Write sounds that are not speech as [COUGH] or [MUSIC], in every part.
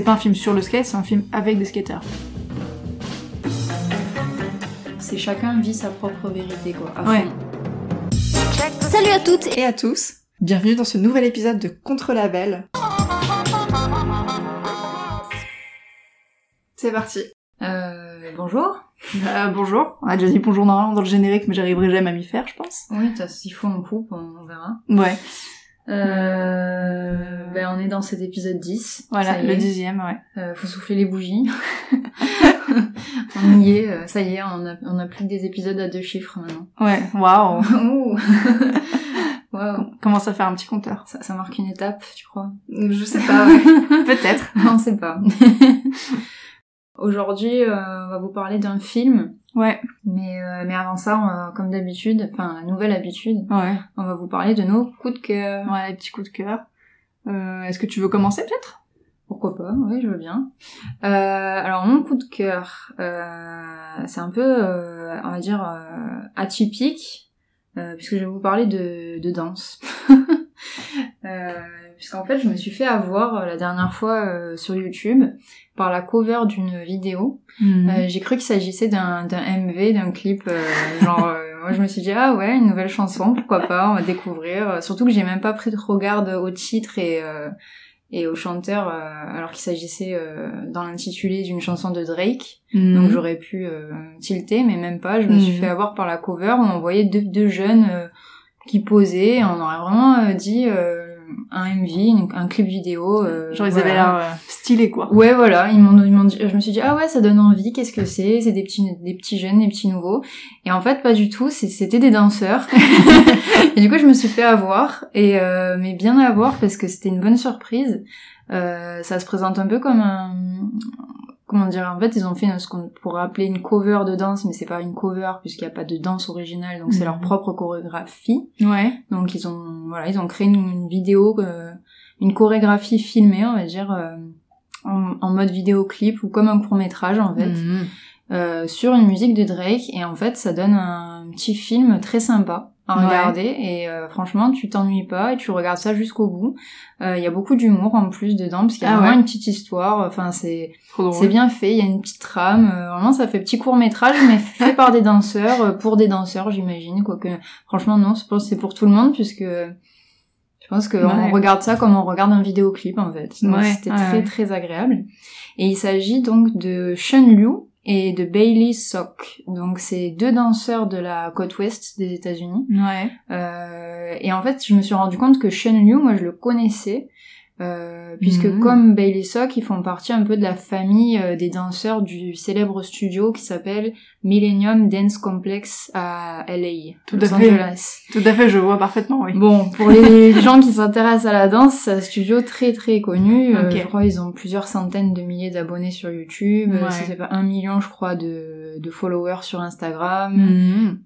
c'est pas un film sur le skate, c'est un film avec des skateurs. C'est chacun vit sa propre vérité, quoi. à Ouais. fond. Salut à toutes et à tous. Bienvenue dans ce nouvel épisode de Contre-Label. C'est parti. Euh, bonjour. Euh, bonjour. On a déjà dit bonjour normalement dans le générique, mais j'arriverai jamais à m'y faire, je pense. Oui, t'as- s'il faut on coupe, on, on verra. Ouais. Euh, ben, on est dans cet épisode 10. Voilà, le dixième, ouais. Euh, faut souffler les bougies. [LAUGHS] on y est, euh, ça y est, on a, on a plus que des épisodes à deux chiffres maintenant. Ouais, waouh. [LAUGHS] Ouh. [LAUGHS] Waouh. On commence à faire un petit compteur. Ça, ça marque une étape, tu crois? Je sais pas, ouais. Peut-être. On sait pas. Aujourd'hui, euh, on va vous parler d'un film, Ouais. mais, euh, mais avant ça, on va- comme d'habitude, enfin la nouvelle habitude, Ouais. on va vous parler de nos coups de cœur. Ouais, les petits coups de cœur. Euh, Est-ce que tu veux commencer peut-être? Pourquoi pas, oui, je veux bien. Euh, alors mon coup de cœur, euh, c'est un peu, euh, on va dire, euh, atypique, euh, puisque je vais vous parler de, de danse. [LAUGHS] euh, puisqu'en fait, je me suis fait avoir euh, la dernière fois euh, sur YouTube par la cover d'une vidéo. Euh, J'ai cru qu'il s'agissait d'un MV, d'un clip, euh, [LAUGHS] genre... euh, moi, je me suis dit, ah ouais, une nouvelle chanson, pourquoi pas, on va découvrir. Surtout que j'ai même pas pris de regard au titre et... et au chanteur alors qu'il s'agissait dans l'intitulé d'une chanson de Drake Mhm. donc j'aurais pu tilter mais même pas je me suis Mhm. fait avoir par la cover où on voyait deux, deux jeunes qui posaient et on aurait vraiment dit un MV un clip vidéo euh, Genre ils voilà. avaient l'air euh, stylés quoi. Ouais, voilà, ils m'ont, ils m'ont dit- je me suis dit, ah ouais, ça donne envie, qu'est-ce que c'est? C'est des petits, des petits jeunes, des petits nouveaux. Et en fait, pas du tout, c'était des danseurs. [LAUGHS] et du coup, je me suis fait avoir, et, euh, mais bien avoir parce que c'était une bonne surprise. Euh, ça se présente un peu comme un, comment dire, en fait, ils ont fait ce qu'on pourrait appeler une cover de danse, mais c'est pas une cover puisqu'il n'y a pas de danse originale, donc c'est Mhm. leur propre chorégraphie. Ouais. Donc ils ont voilà, ils ont créé une, une vidéo, euh, une chorégraphie filmée, on va dire, euh, en, en mode vidéoclip ou comme un court métrage en fait, Mhm. euh, sur une musique de Drake. Et en fait, ça donne un petit film très sympa à Ouais. regarder. Et euh, franchement, tu t'ennuies pas et tu regardes ça jusqu'au bout. Euh, Il y a beaucoup d'humour en plus dedans parce qu'il y a Ah vraiment ouais. une petite histoire. Enfin, c'est c'est bien fait, il y a une petite trame, euh, vraiment ça fait petit court métrage mais [LAUGHS] fait par des danseurs, euh, pour des danseurs j'imagine, quoique franchement non, je pense que c'est pour tout le monde puisque je pense qu'on Ouais. regarde ça comme on regarde un vidéoclip en fait. C'était très très agréable. Et il s'agit donc de Sean Liu et de Bailey Sock. Donc c'est deux danseurs de la côte ouest des États-Unis. Ouais. Euh, et en fait, je me suis rendu compte que Sean Liu, moi, je le connaissais, euh, puisque Mhm. comme Bailey Sock, ils font partie un peu de la famille euh, des danseurs du célèbre studio qui s'appelle Millennium Dance Complex à LA, Tout Los à fait. Angeles. Tout à fait, je vois parfaitement, oui. Bon, pour les [LAUGHS] gens qui s'intéressent à la danse, c'est un studio très très connu. Euh, je crois ils ont plusieurs centaines de milliers d'abonnés sur YouTube. Ouais. C'est pas un million, je crois, de, de followers sur Instagram. Mhm.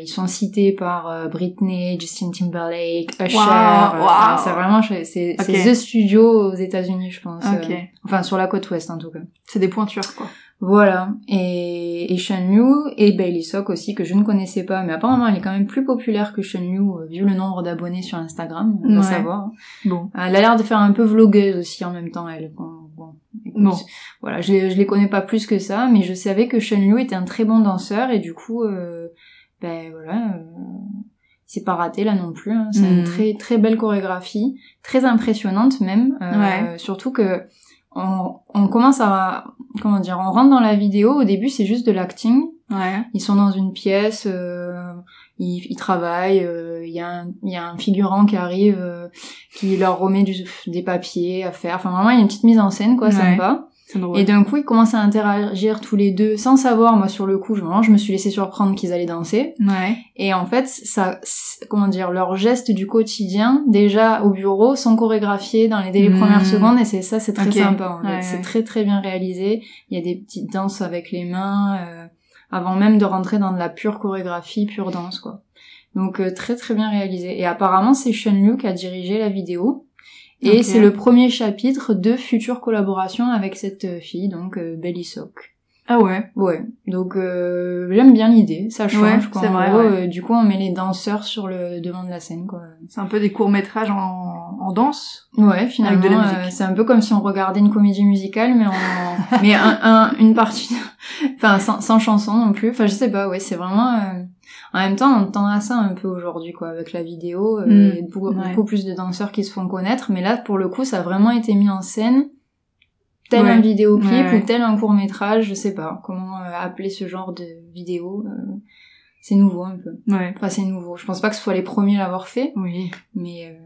Ils sont cités par Britney, Justin Timberlake, Usher. Enfin, c'est vraiment c'est c'est Ok. the studio aux États-Unis, je pense. Ok. Euh, enfin sur la côte ouest en tout cas. C'est des pointures quoi. Voilà. Et, et Sean Liu et Bailey Sock aussi que je ne connaissais pas, mais apparemment elle est quand même plus populaire que Sean Liu euh, vu le nombre d'abonnés sur Instagram. On va Ouais. savoir. Bon. Elle a l'air de faire un peu vlogueuse aussi en même temps elle. Bon, bon, écoute, Bon. voilà, je, les- je les connais pas plus que ça, mais je savais que Sean Liu était un très bon danseur et du coup, euh, ben voilà, euh, c'est pas raté là non plus. hein. C'est une Mhm. très très belle chorégraphie, très impressionnante même. euh, Ouais. Surtout que on, on commence à comment dire, on rentre dans la vidéo. Au début, c'est juste de l'acting. Ouais. Ils sont dans une pièce, euh, ils, ils travaillent. euh, Il y, a un- il y a un figurant qui arrive, euh, qui leur remet du, des papiers à faire. Enfin, vraiment, il y a une petite mise en scène, quoi, Ouais. sympa. Et d'un coup, ils commencent à interagir tous les deux, sans savoir. Moi, sur le coup, je, vraiment, je me suis laissé surprendre qu'ils allaient danser. Ouais. Et en fait, ça, comment dire, leurs gestes du quotidien, déjà au bureau, sont chorégraphiés dans les, dès les Mhm. premières secondes. Et c'est ça, c'est très sympa. En fait. Ouais, C'est ouais. très très bien réalisé. Il y a des petites danses avec les mains, euh, avant même de rentrer dans de la pure chorégraphie, pure danse, quoi. Donc euh, très très bien réalisé. Et apparemment, c'est Liu qui a dirigé la vidéo. Et c'est le premier chapitre de futures collaborations avec cette euh, fille, donc euh, Belly Sock. Ah ouais. Ouais. Donc euh, j'aime bien l'idée, ça change Ouais, quoi. vrai, gros, ouais. euh, du coup, on met les danseurs sur le devant de la scène quoi. C'est un peu des courts-métrages en, en danse? Ouais, finalement, de la euh, c'est un peu comme si on regardait une comédie musicale, mais en, [LAUGHS] mais un, un- une partie, enfin sans, sans chanson non plus. Enfin, je sais pas. Ouais, c'est vraiment. En même temps, on tend à ça un peu aujourd'hui, quoi, avec la vidéo. euh, Mm. a beaucoup, Ouais. beaucoup plus de danseurs qui se font connaître, mais là, pour le coup, ça a vraiment été mis en scène. Tel Ouais. un vidéoclip Ouais, ou tel un court métrage, je sais pas comment euh, appeler ce genre de vidéo. euh, c'est nouveau un peu. Enfin, c'est nouveau. Je pense pas que ce soit les premiers à l'avoir fait, Oui. mais euh,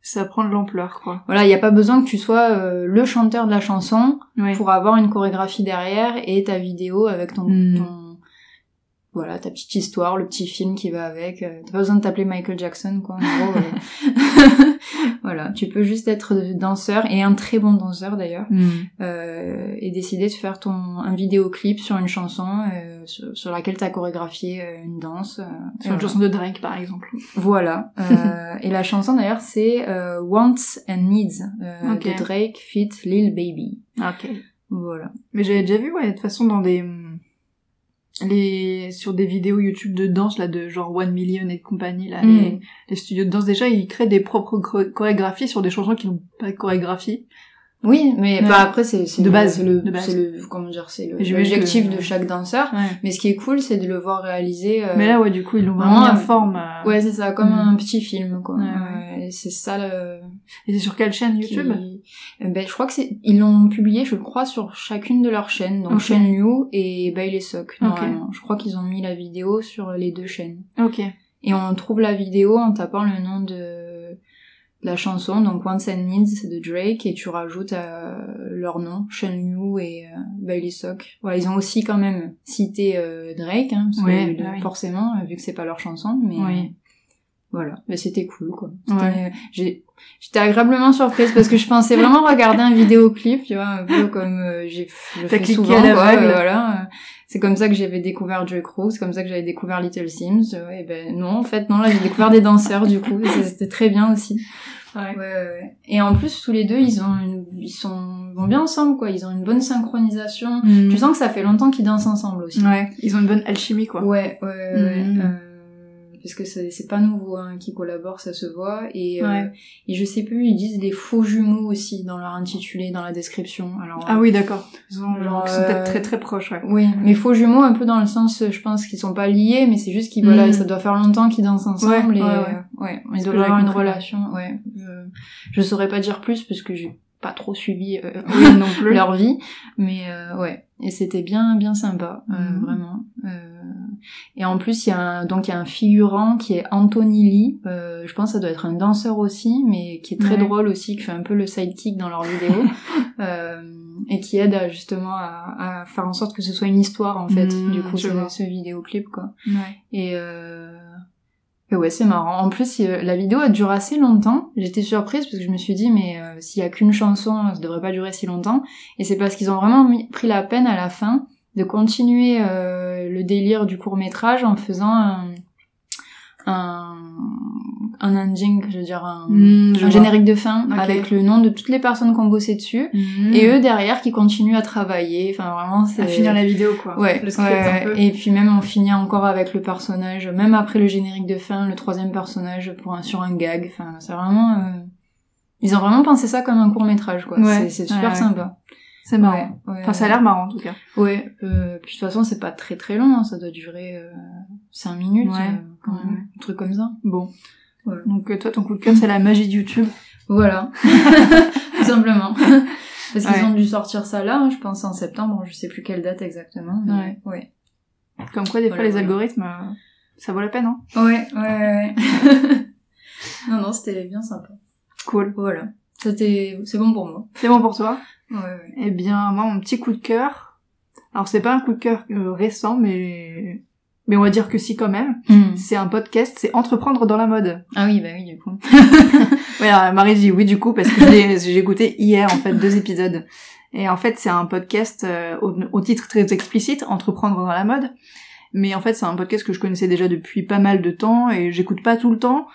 Ça prend de l'ampleur, quoi. voilà, il n'y a pas besoin que tu sois euh, le chanteur de la chanson Ouais. pour avoir une chorégraphie derrière et ta vidéo avec ton, Mm. ton- voilà ta petite histoire, le petit film qui va avec. Euh, T'as pas besoin de t'appeler Michael Jackson quoi. En gros, euh. [LAUGHS] voilà, tu peux juste être danseur et un très bon danseur d'ailleurs Mm. euh, et décider de faire ton un vidéoclip sur une chanson euh, sur, sur laquelle t'as chorégraphié euh, une danse. euh, Sur une chanson de Drake, par exemple. Voilà. [LAUGHS] Euh, et la chanson d'ailleurs c'est euh, Wants and Needs euh, Ok. de Drake fit Lil Baby. Ok. Voilà. Mais j'avais déjà vu, ouais, de toute façon, dans des... Les... Sur des vidéos YouTube de danse, là, de genre One Million et compagnie, là, Mm. les... les studios de danse, déjà, ils créent des propres choré- chorégraphies sur des chansons qui n'ont pas de chorégraphie. Oui, mais Ouais. bah, après c'est c'est De base, c'est le comment dire c'est l'objectif que- de chaque danseur. Ouais. Mais ce qui est cool c'est de le voir réaliser. euh, Mais là, ouais, du coup, ils l'ont vraiment en forme. euh, ouais c'est ça comme Mm. un petit film quoi. Ouais, c'est ça le. Et c'est sur quelle chaîne YouTube Ben je crois que c'est ils l'ont publié je crois sur chacune de leurs chaînes donc Ok. chaîne You et Bailey Sock Ok. normalement. Je crois qu'ils ont mis la vidéo sur les deux chaînes. Ok. Et on trouve la vidéo en tapant le nom de la chanson, donc Wants and Needs de Drake, et tu rajoutes euh, leur nom, Sean Liu et euh, Bailey Sock. Voilà, ils ont aussi quand même cité euh, Drake, hein, parce Ouais, que, bah oui. forcément, euh, vu que c'est pas leur chanson, mais Oui. euh, voilà, mais c'était cool quoi. Ouais. j'ai- J'étais agréablement surprise parce que je pensais vraiment regarder un vidéoclip, tu vois, un peu comme euh, j'ai je T'as fais cliqué souvent, à quoi, euh, voilà. C'est comme ça que j'avais découvert Drake Rose, c'est comme ça que j'avais découvert Little Sims. et ben non, en fait non, là j'ai découvert des danseurs du coup, c'était très bien aussi. Ouais. Ouais, ouais, ouais. Et en plus tous les deux ils ont une... ils sont vont bien ensemble quoi, ils ont une bonne synchronisation. Mm. Tu sens que ça fait longtemps qu'ils dansent ensemble aussi. Ouais, ils ont une bonne alchimie, quoi. Ouais, ouais, ouais. ouais. Euh, parce que c'est pas nouveau hein, qui collaborent, ça se voit. Et, euh, Ouais. et je sais plus, ils disent des faux jumeaux aussi dans leur intitulé, dans la description. Alors, Ah oui, d'accord. Ils, Genre, ils sont peut-être euh, très très proches, ouais. Oui, mais faux jumeaux un peu dans le sens, je pense qu'ils sont pas liés, mais c'est juste qu'ils voilà, Mhm. ça doit faire longtemps qu'ils dansent ensemble Ouais, et ouais, euh, ils doivent avoir une relation. Ouais, je, saurais pas dire plus parce que j'ai pas trop suivi euh, [LAUGHS] non plus. leur vie, mais euh, ouais, et c'était bien bien sympa, euh, Mhm. vraiment. Et en plus il y a un, donc il y a un figurant qui est Anthony Lee, euh, je pense que ça doit être un danseur aussi, mais qui est très Ouais. drôle aussi, qui fait un peu le sidekick dans leurs vidéos. [LAUGHS] euh, et qui aide à, justement à, à faire en sorte que ce soit une histoire en fait Mhm, du coup ce, ce vidéoclip quoi Ouais. et euh... et ouais c'est marrant en plus la vidéo a duré assez longtemps j'étais surprise parce que je me suis dit mais euh, s'il y a qu'une chanson ça devrait pas durer si longtemps et c'est parce qu'ils ont vraiment mis- pris la peine à la fin de continuer euh, le délire du court métrage en faisant un un, un ending je veux dire un, Mm, je un générique de fin avec le nom de toutes les personnes qui ont bossé dessus Mhm. et eux derrière qui continuent à travailler enfin vraiment c'est à finir la vidéo, quoi. ouais, Le script, ouais, un peu. et puis même on finit encore avec le personnage même après le générique de fin le troisième personnage pour un sur un gag enfin c'est vraiment euh, ils ont vraiment pensé ça comme un court métrage quoi Ouais, c'est super ouais, ouais. C'est marrant. Ouais, ouais, Enfin, ça a l'air marrant, en tout cas. ouais euh, puis de toute façon c'est pas très très long hein, ça doit durer euh, 5 minutes Ouais, euh, quand même un truc comme ça Bon. Voilà. Donc, euh, toi, ton coup de cœur, c'est la magie de YouTube. Voilà, [LAUGHS] tout simplement. Parce qu'ils ont dû sortir ça là, hein, je pense en septembre, je sais plus quelle date exactement. Mais ouais. Comme quoi, des fois, les voilà. algorithmes, euh, ça vaut la peine, hein. Ouais, ouais. ouais. [LAUGHS] non, non, c'était bien sympa. Cool. Voilà. C'était, c'est bon pour moi. C'est bon pour toi [LAUGHS] Ouais, ouais. Eh bien, moi, mon petit coup de cœur. Alors, c'est pas un coup de cœur euh, récent, mais mais on va dire que si quand même. C'est un podcast, c'est Entreprendre dans la mode. Ah oui, bah oui, du coup. [LAUGHS] Ouais, alors, Marie dit oui du coup parce que [LAUGHS] j'ai écouté hier en fait deux épisodes. Et en fait, c'est un podcast euh, au, au titre très explicite, Entreprendre dans la mode. Mais en fait, c'est un podcast que je connaissais déjà depuis pas mal de temps et j'écoute pas tout le temps.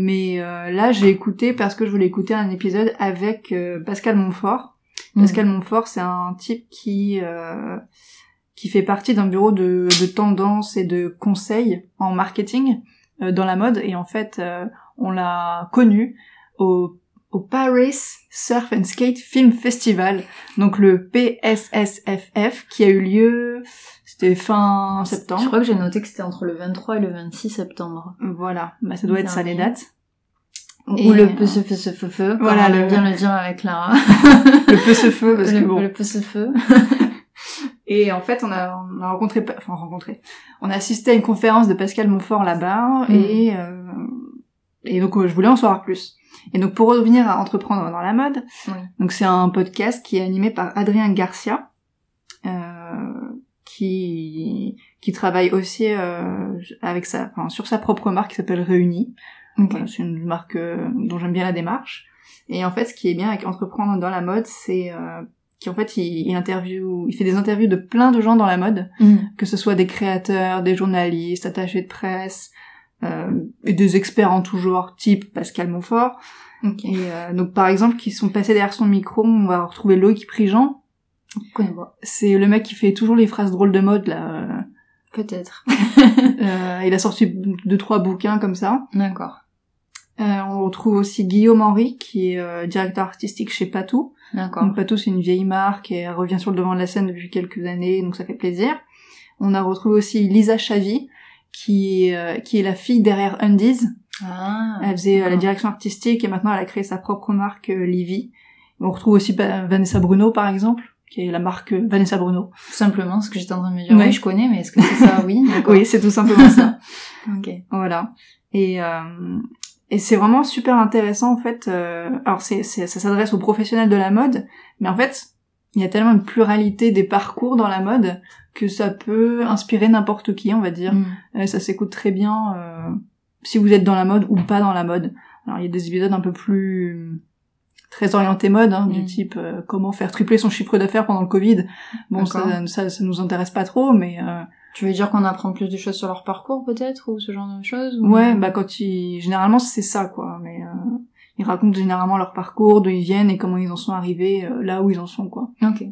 Mais euh, là, j'ai écouté parce que je voulais écouter un épisode avec euh, Pascal Montfort. Mm. Pascal Montfort, c'est un type qui euh, qui fait partie d'un bureau de, de tendance et de conseil en marketing euh, dans la mode. Et en fait, euh, on l'a connu au, au Paris Surf and Skate Film Festival, donc le PSSFF, qui a eu lieu, c'était fin septembre. Je crois que j'ai noté que c'était entre le 23 et le 26 septembre. Voilà, bah, ça doit être ça les dates. Ou le euh, PSFFE, voilà, voilà, le- bien le dire avec Clara. [LAUGHS] Le peu ce feu, parce que le, bon. le PSFE. [LAUGHS] Et en fait, on a, on a rencontré, enfin rencontré, on a assisté à une conférence de Pascal Montfort là-bas, Mm. et euh, et donc euh, je voulais en savoir plus. Et donc pour revenir à entreprendre dans la mode, Oui. donc c'est un podcast qui est animé par Adrien Garcia, qui qui travaille aussi euh, avec sa, enfin, sur sa propre marque qui s'appelle Réunis. Ok. Voilà, c'est une marque euh, dont j'aime bien la démarche. Et en fait, ce qui est bien avec entreprendre dans la mode, c'est euh, qu'en fait, il, il interview, il fait des interviews de plein de gens dans la mode, Mm. que ce soit des créateurs, des journalistes, attachés de presse, euh, et des experts en tout genre, type Pascal Montfort. Et euh, donc, par exemple, qui sont passés derrière son micro, on va retrouver Loïc Prigent. C'est le mec qui fait toujours les phrases drôles de mode, là. euh, Peut-être. [LAUGHS] euh, il a sorti deux, trois bouquins comme ça. D'accord. Euh, on retrouve aussi Guillaume Henry, qui est euh, directeur artistique chez Patou. D'accord. Donc Patou, c'est une vieille marque et elle revient sur le devant de la scène depuis quelques années, donc ça fait plaisir. On a retrouvé aussi Lisa Chavy, qui, est, qui est la fille derrière Undies. Ah. Elle faisait la Ah. direction artistique et maintenant elle a créé sa propre marque Livy. On retrouve aussi Vanessa Bruno, par exemple, qui est la marque euh, Vanessa Bruno. Tout simplement, ce que j'étais en train de me dire. Ouais. Oui, je connais, mais est-ce que c'est ça? [LAUGHS] Oui. Oui, c'est tout simplement ça. [LAUGHS] Ok. Voilà. Et, euh, et c'est vraiment super intéressant en fait. euh, alors c'est, c'est, ça s'adresse aux professionnels de la mode, mais en fait, il y a tellement une pluralité des parcours dans la mode que ça peut inspirer n'importe qui, on va dire. Mm. Euh, ça s'écoute très bien euh, si vous êtes dans la mode ou pas dans la mode. Alors il y a des épisodes un peu plus très orientés mode, hein, du Mm. type euh, comment faire tripler son chiffre d'affaires pendant le Covid. Bon, ça, ça, ça nous intéresse pas trop, mais euh, Tu veux dire qu'on apprend plus de choses sur leur parcours, peut-être, ou ce genre de choses ou- Ouais, bah quand ils... Généralement, c'est ça, quoi. Mais euh, ils racontent généralement leur parcours, d'où ils viennent et comment ils en sont arrivés euh, là où ils en sont, quoi. Ok.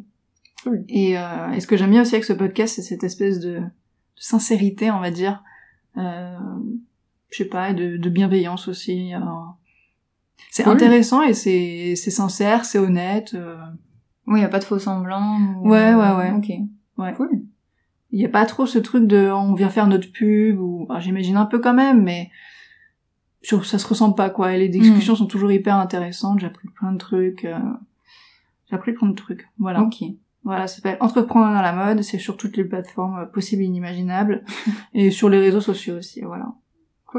Et, euh, et ce que j'aime bien aussi avec ce podcast, c'est cette espèce de, de sincérité, on va dire. Euh, je sais pas, et de, de bienveillance aussi. euh. C'est Cool. intéressant et c'est c'est sincère, c'est honnête. euh. Oui, y a pas de faux semblants. ou- Ouais, ouais, ouais. Ok. Ouais. Cool. Il y a pas trop ce truc de on vient faire notre pub ou enfin, j'imagine un peu quand même mais sur ça se ressemble pas quoi et les discussions Mm. sont toujours hyper intéressantes, j'ai appris plein de trucs euh, j'ai appris plein de trucs. Voilà. Ok. Voilà, ça s'appelle Entreprendre dans la mode, c'est sur toutes les plateformes euh, possibles et inimaginables [LAUGHS] et sur les réseaux sociaux aussi, voilà.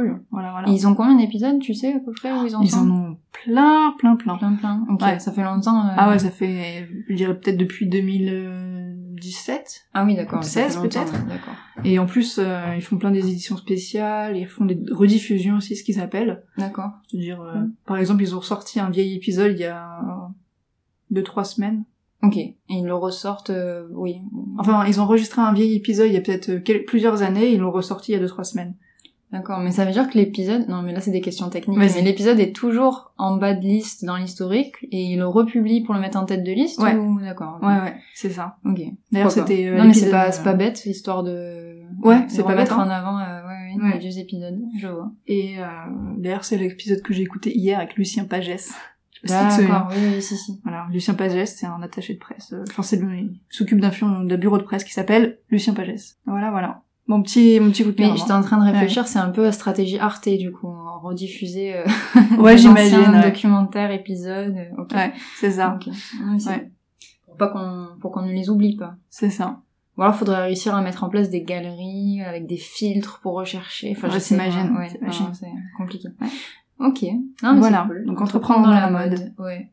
Cool. Voilà voilà. Et ils ont combien d'épisodes, tu sais, à peu près, où ils en Ils sont en ont plein plein plein. Plein, plein. Ok, Ouais. ça fait longtemps. euh, Ah ouais, ça fait je dirais peut-être depuis 2017. Ah oui, d'accord. ça fait 16 longtemps, peut-être. ouais, D'accord. Et en plus, euh, ils font plein des éditions spéciales, ils font des rediffusions aussi, ce qu'ils appellent. D'accord. C'est-à-dire, euh, Mm. par exemple, ils ont sorti un vieil épisode il y a deux, trois semaines. Ok. Et ils le ressortent, euh, oui. Enfin, ils ont enregistré un vieil épisode il y a peut-être plusieurs années, ils l'ont ressorti il y a deux, trois semaines. D'accord, mais ça veut dire que l'épisode, non mais là c'est des questions techniques, mais l'épisode est toujours en bas de liste dans l'historique et il le republie pour le mettre en tête de liste Ouais. ou d'accord. Ouais, ouais, c'est ça. Ok. D'ailleurs, c'était... euh, non mais c'est pas euh, c'est pas bête histoire de Ouais, c'est pas bête, hein. en avant euh, ouais, ouais, Ouais. les vieux épisodes, je vois. Et euh, d'ailleurs, c'est l'épisode que j'ai écouté hier avec Lucien Pagès. D'accord, oui, oui, si si. Voilà, Lucien Pagès, c'est un attaché de presse. euh, Enfin, c'est s'occupe d'un bureau de presse qui s'appelle Lucien Pagès. Voilà, voilà. Mon petit, mon petit coup de cœur. Mais j'étais en train de réfléchir, c'est un peu la stratégie Arte du coup, rediffuser euh, Ouais, [LAUGHS] j'imagine, ouais. documentaires, épisodes. euh, Ok. Ouais, c'est ça. Ok. Ouais. Pour pas qu'on pour qu'on ne les oublie pas. C'est ça. Ou alors, faudrait réussir à mettre en place des galeries avec des filtres pour rechercher. Enfin, Ouais, Ouais, c'est compliqué. Ouais. Ok. Non, mais Voilà. cool. Donc, entreprendre dans la mode. Ouais.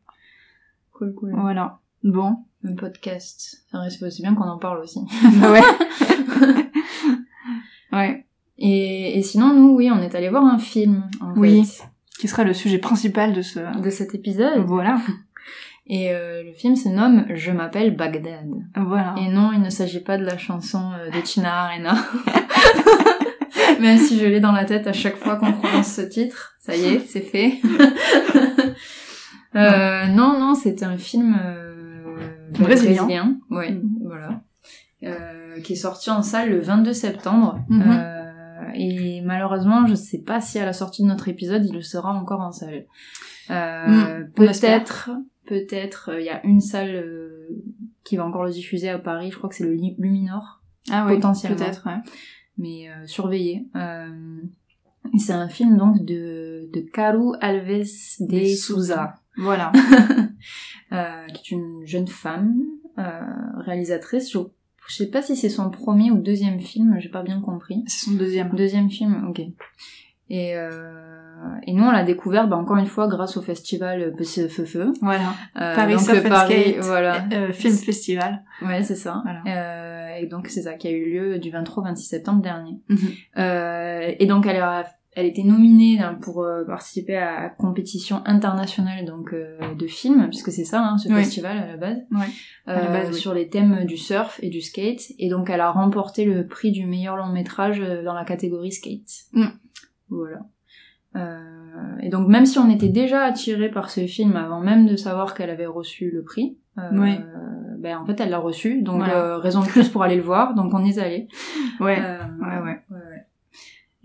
Cool, cool. Voilà. Bon. Un podcast. C'est bien qu'on en parle aussi. [LAUGHS] Ouais. [LAUGHS] ouais. Et, et sinon, nous, oui, on est allé voir un film, en Oui. fait, Qui sera le sujet principal de ce... de cet épisode. Voilà. [LAUGHS] Et euh, le film se nomme Je m'appelle Bagdad. Voilà. Et non, il ne s'agit pas de la chanson euh, de Tina Arena. [LAUGHS] Même si je l'ai dans la tête à chaque fois qu'on prononce ce titre. Ça y est, c'est fait. [LAUGHS] euh, non, non, c'est un film euh, bah, Brésilien. Oui, Mm. voilà. Euh, qui est sorti en salle le 22 septembre. Mhm. Euh, et malheureusement, je sais pas si à la sortie de notre épisode, il le sera encore en salle. Euh, Mm, on peut-être, peut-être, euh, il y a une salle euh, qui va encore le diffuser à Paris. Je crois que c'est le Luminor, Ah oui, Potentiellement. peut-être, ouais. mais euh, surveillé. Euh, et c'est un film donc de de Caru Alves de De Souza. Voilà. [LAUGHS] euh, qui est une jeune femme euh, réalisatrice. Je, je sais pas si c'est son premier ou deuxième film, j'ai pas bien compris. C'est son deuxième. Deuxième film, ok. Et, euh, et nous, on l'a découvert, bah, encore une fois, grâce au festival PCFE. Voilà. Euh, Paris donc, Surf and Paris, Skate. voilà. Euh, film festival. Ouais, c'est ça. Voilà. Euh, et donc, c'est ça qui a eu lieu du 23 au 26 septembre dernier. Mhm. Euh, et donc, elle a elle était nominée hein, pour euh, participer à la compétition internationale donc euh, de films puisque c'est ça hein, ce Oui. festival à la base. Euh, À la base, oui. sur les thèmes du surf et du skate et donc elle a remporté le prix du meilleur long métrage euh, dans la catégorie skate Mm. voilà Euh, et donc même si on était déjà attiré par ce film avant même de savoir qu'elle avait reçu le prix euh, Oui. ben en fait elle l'a reçu donc Voilà. euh, raison de plus pour aller le voir donc on est allé. Euh, ouais. ouais, ouais.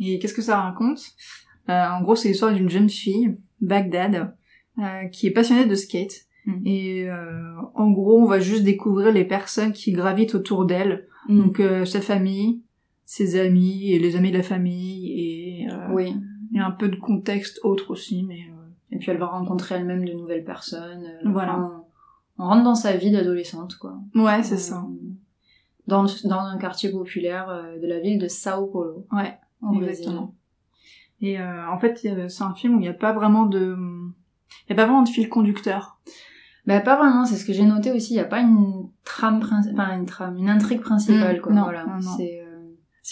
Et qu'est-ce que ça raconte? Euh, En gros, c'est l'histoire d'une jeune fille, Bagdad, euh, qui est passionnée de skate. Mm. Et euh, en gros, on va juste découvrir les personnes qui gravitent autour d'elle. Mm. Donc euh, sa famille, ses amis et les amis de la famille et, euh, oui et un peu de contexte autre aussi. Mais euh, Et puis elle va rencontrer elle-même de nouvelles personnes. Voilà. enfin, on, on rentre dans sa vie d'adolescente, quoi. ouais, c'est ça. Dans, dans un quartier populaire de la ville de Sao Paulo. Ouais, au Brésil. exactement. Et euh, en fait, c'est un film où il n'y a pas vraiment de, il y a pas vraiment de fil conducteur. Bah pas vraiment, c'est ce que j'ai noté aussi. Il y a pas une trame principale, enfin une trame, une intrigue principale, Mm, quoi. non, voilà. non, non. C'est euh,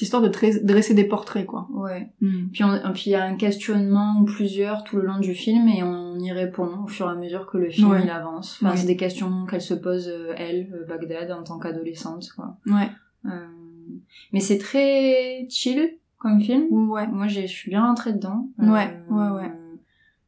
histoire de dresser des portraits, quoi. ouais. Mm. Puis on- puis il y a un questionnement ou plusieurs tout le long du film et on y répond au fur et à mesure que le film Ouais. il avance. Enfin c'est des questions qu'elle se pose euh, elle, euh, Bagdad, en tant qu'adolescente, quoi. Ouais. Euh, mais c'est très chill comme film. Ouais. Moi, j'ai- je suis bien rentrée dedans. Ouais, ouais, ouais.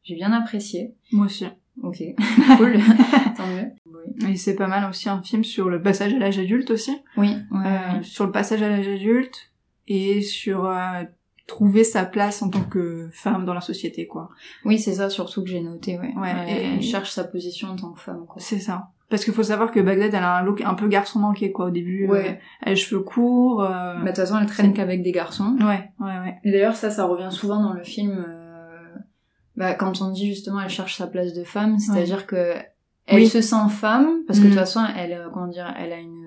J'ai bien apprécié. Moi aussi. Ok, [LAUGHS] cool. [LAUGHS] Tant mieux. Oui, Et c'est pas mal aussi un film sur le passage à l'âge adulte aussi. oui, ouais, Euh. Sur le passage à l'âge adulte et sur euh, trouver sa place en tant que femme dans la société, quoi. Oui, c'est ça surtout que j'ai noté. Ouais. Ouais, et- elle cherche sa position en tant que femme. Quoi. C'est ça. Parce qu'il faut savoir que Bagdad, elle a un look un peu garçon manqué, quoi, au début. Ouais. Euh, elle a les cheveux courts. euh, Bah, De toute façon, elle traîne qu'avec des garçons. Ouais, ouais, ouais. Et d'ailleurs, ça, ça revient souvent dans le film. euh, Bah, quand on dit justement, elle cherche sa place de femme, c'est-à-dire que elle Oui. se sent femme parce que de Mm. toute façon, elle, euh, comment dire, elle a une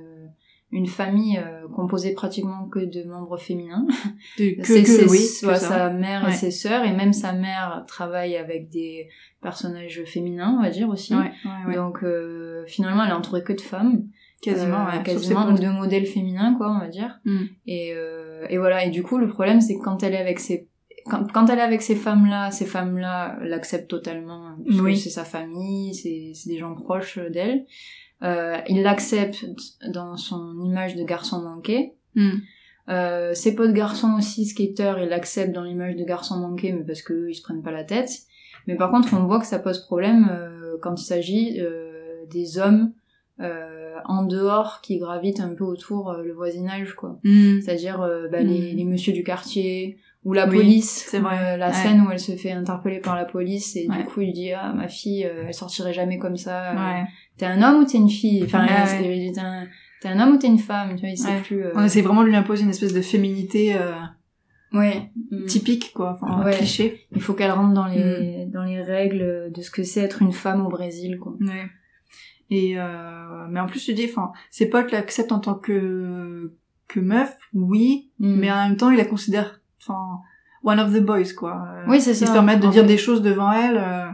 une famille euh, composée pratiquement que de membres féminins. De- que, [LAUGHS] que, ses- oui, soit que ça. sa mère et ses sœurs, et même sa mère travaille avec des personnages féminins, on va dire aussi. Ouais, ouais, ouais. Donc euh, finalement, elle est entourée que de femmes, quasiment, euh, quasiment, ses ou de modèles féminins, quoi, on va dire. Mm. Et, et voilà. Et du coup, le problème, c'est que quand elle est avec ces quand, quand elle est avec ces femmes-là, ces femmes-là l'acceptent totalement, Oui. c'est sa famille, c'est des gens proches d'elle. Euh, il l'accepte dans son image de garçon manqué. Mm. Euh, ses potes garçons aussi, skateurs, ils l'acceptent dans l'image de garçon manqué, mais parce que eux, ils se prennent pas la tête. Mais par contre, on voit que ça pose problème euh, quand il s'agit euh, des hommes euh, en dehors qui gravitent un peu autour euh, le voisinage, quoi. Mm. C'est-à-dire bah, les, Mm. les messieurs du quartier ou la Oui, police. c'est vrai. La Ouais. scène où elle se fait interpeller par la police et Ouais. du coup il dit ah ma fille, euh, elle sortirait jamais comme ça. euh, Ouais. T'es un homme ou t'es une fille? Enfin, Ouais, c'est- ouais. il t'es un, un homme ou t'es une femme Tu vois, il sait Ouais. plus. euh, On essaie vraiment de lui imposer une espèce de féminité euh, Ouais. Mm. typique, quoi, enfin, Ouais. cliché. Il faut qu'elle rentre dans Mm. les dans les règles de ce que c'est être une femme au Brésil, quoi. Ouais. Et euh, mais en plus tu dis, enfin, ses potes l'acceptent en tant que que meuf, oui, Mm. mais en même temps ils la considèrent, enfin, one of the boys, quoi. Oui, c'est Ils ça. se permettent de dire fait. des choses devant elle, euh,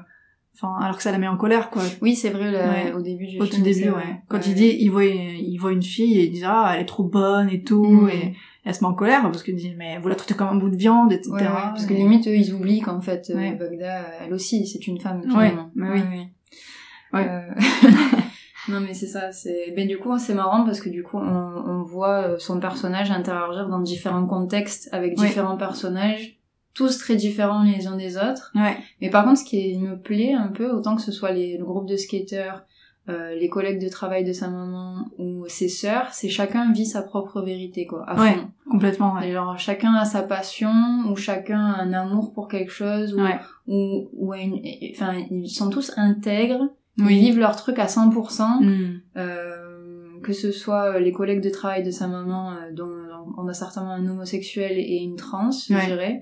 enfin, alors que ça la met en colère, quoi. Oui, c'est vrai. là, Ouais. Au début Au tout début, ouais. Quand Ouais. il dit, il voit, il voit une fille et il dit ah elle est trop bonne et tout, Mm. et elle se met en colère parce qu'il dit mais vous la traitez comme un bout de viande, etc. Parce que limite eux ils oublient qu'en fait euh. Bagda elle aussi c'est une femme Ouais, finalement. mais oui. Ouais. Euh, [LAUGHS] non mais c'est ça, c'est ben du coup c'est marrant parce que du coup on, on voit euh, son personnage interagir dans différents contextes avec différents personnages, tous très différents les uns des autres. Ouais. Mais par contre ce qui me plaît un peu autant que ce soit les, le groupe de skateurs euh, les collègues de travail de sa maman ou ses sœurs, c'est chacun vit sa propre vérité, quoi, à Ouais. fond. Complètement, ouais. Et genre, chacun a sa passion, ou chacun a un amour pour quelque chose, ou, Ouais. ou, une- enfin, ils sont tous intègres, ils Oui. vivent leur truc à 100%, Mm. euh, que ce soit les collègues de travail de sa maman, euh, dont on a certainement un homosexuel et une trans, je dirais.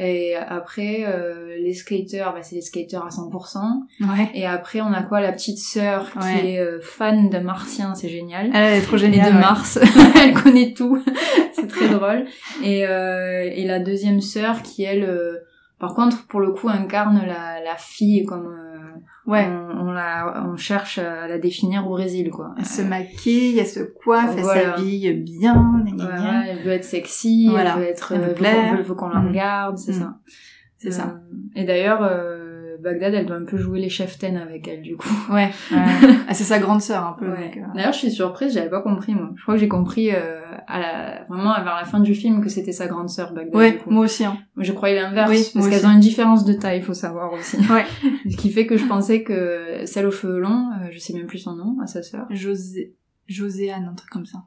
Et après, euh, les skaters, bah, c'est les skaters à 100%. Ouais. Et après, on a quoi? La petite sœur qui Ouais. est euh, fan de Martien, c'est génial. Elle est trop Et géniale. de ouais. Mars, [LAUGHS] elle connaît tout. [LAUGHS] c'est très drôle. Et, euh, et la deuxième sœur qui, elle, euh, par contre, pour le coup, incarne la, la fille comme euh, Ouais. on, on la, on cherche à la définir au Brésil, quoi. Elle se maquille, elle se coiffe, elle s'habille bien, Ouais, ouais, elle veut être sexy, Voilà. elle veut être, Elle veut euh, qu'on la Mm. regarde, c'est Mm. ça. C'est ça. Euh, et d'ailleurs, euh, Bagdad, elle doit un peu jouer les cheftaines avec elle, du coup. Ouais. [LAUGHS] ouais. ah, c'est sa grande sœur un peu. Ouais. euh, D'ailleurs, je suis surprise, j'avais pas compris, moi. Je crois que j'ai compris euh, à la... vraiment vers la fin du film que c'était sa grande sœur, Bagdad. du Ouais, coup. moi aussi. Hein. Je croyais l'inverse, Oui, parce qu'elles ont une différence de taille, faut savoir aussi. [LAUGHS] Ouais. Ce qui fait que je pensais que celle aux cheveux longs, euh, je sais même plus son nom, à sa sœur. José, Joséanne, un truc comme ça.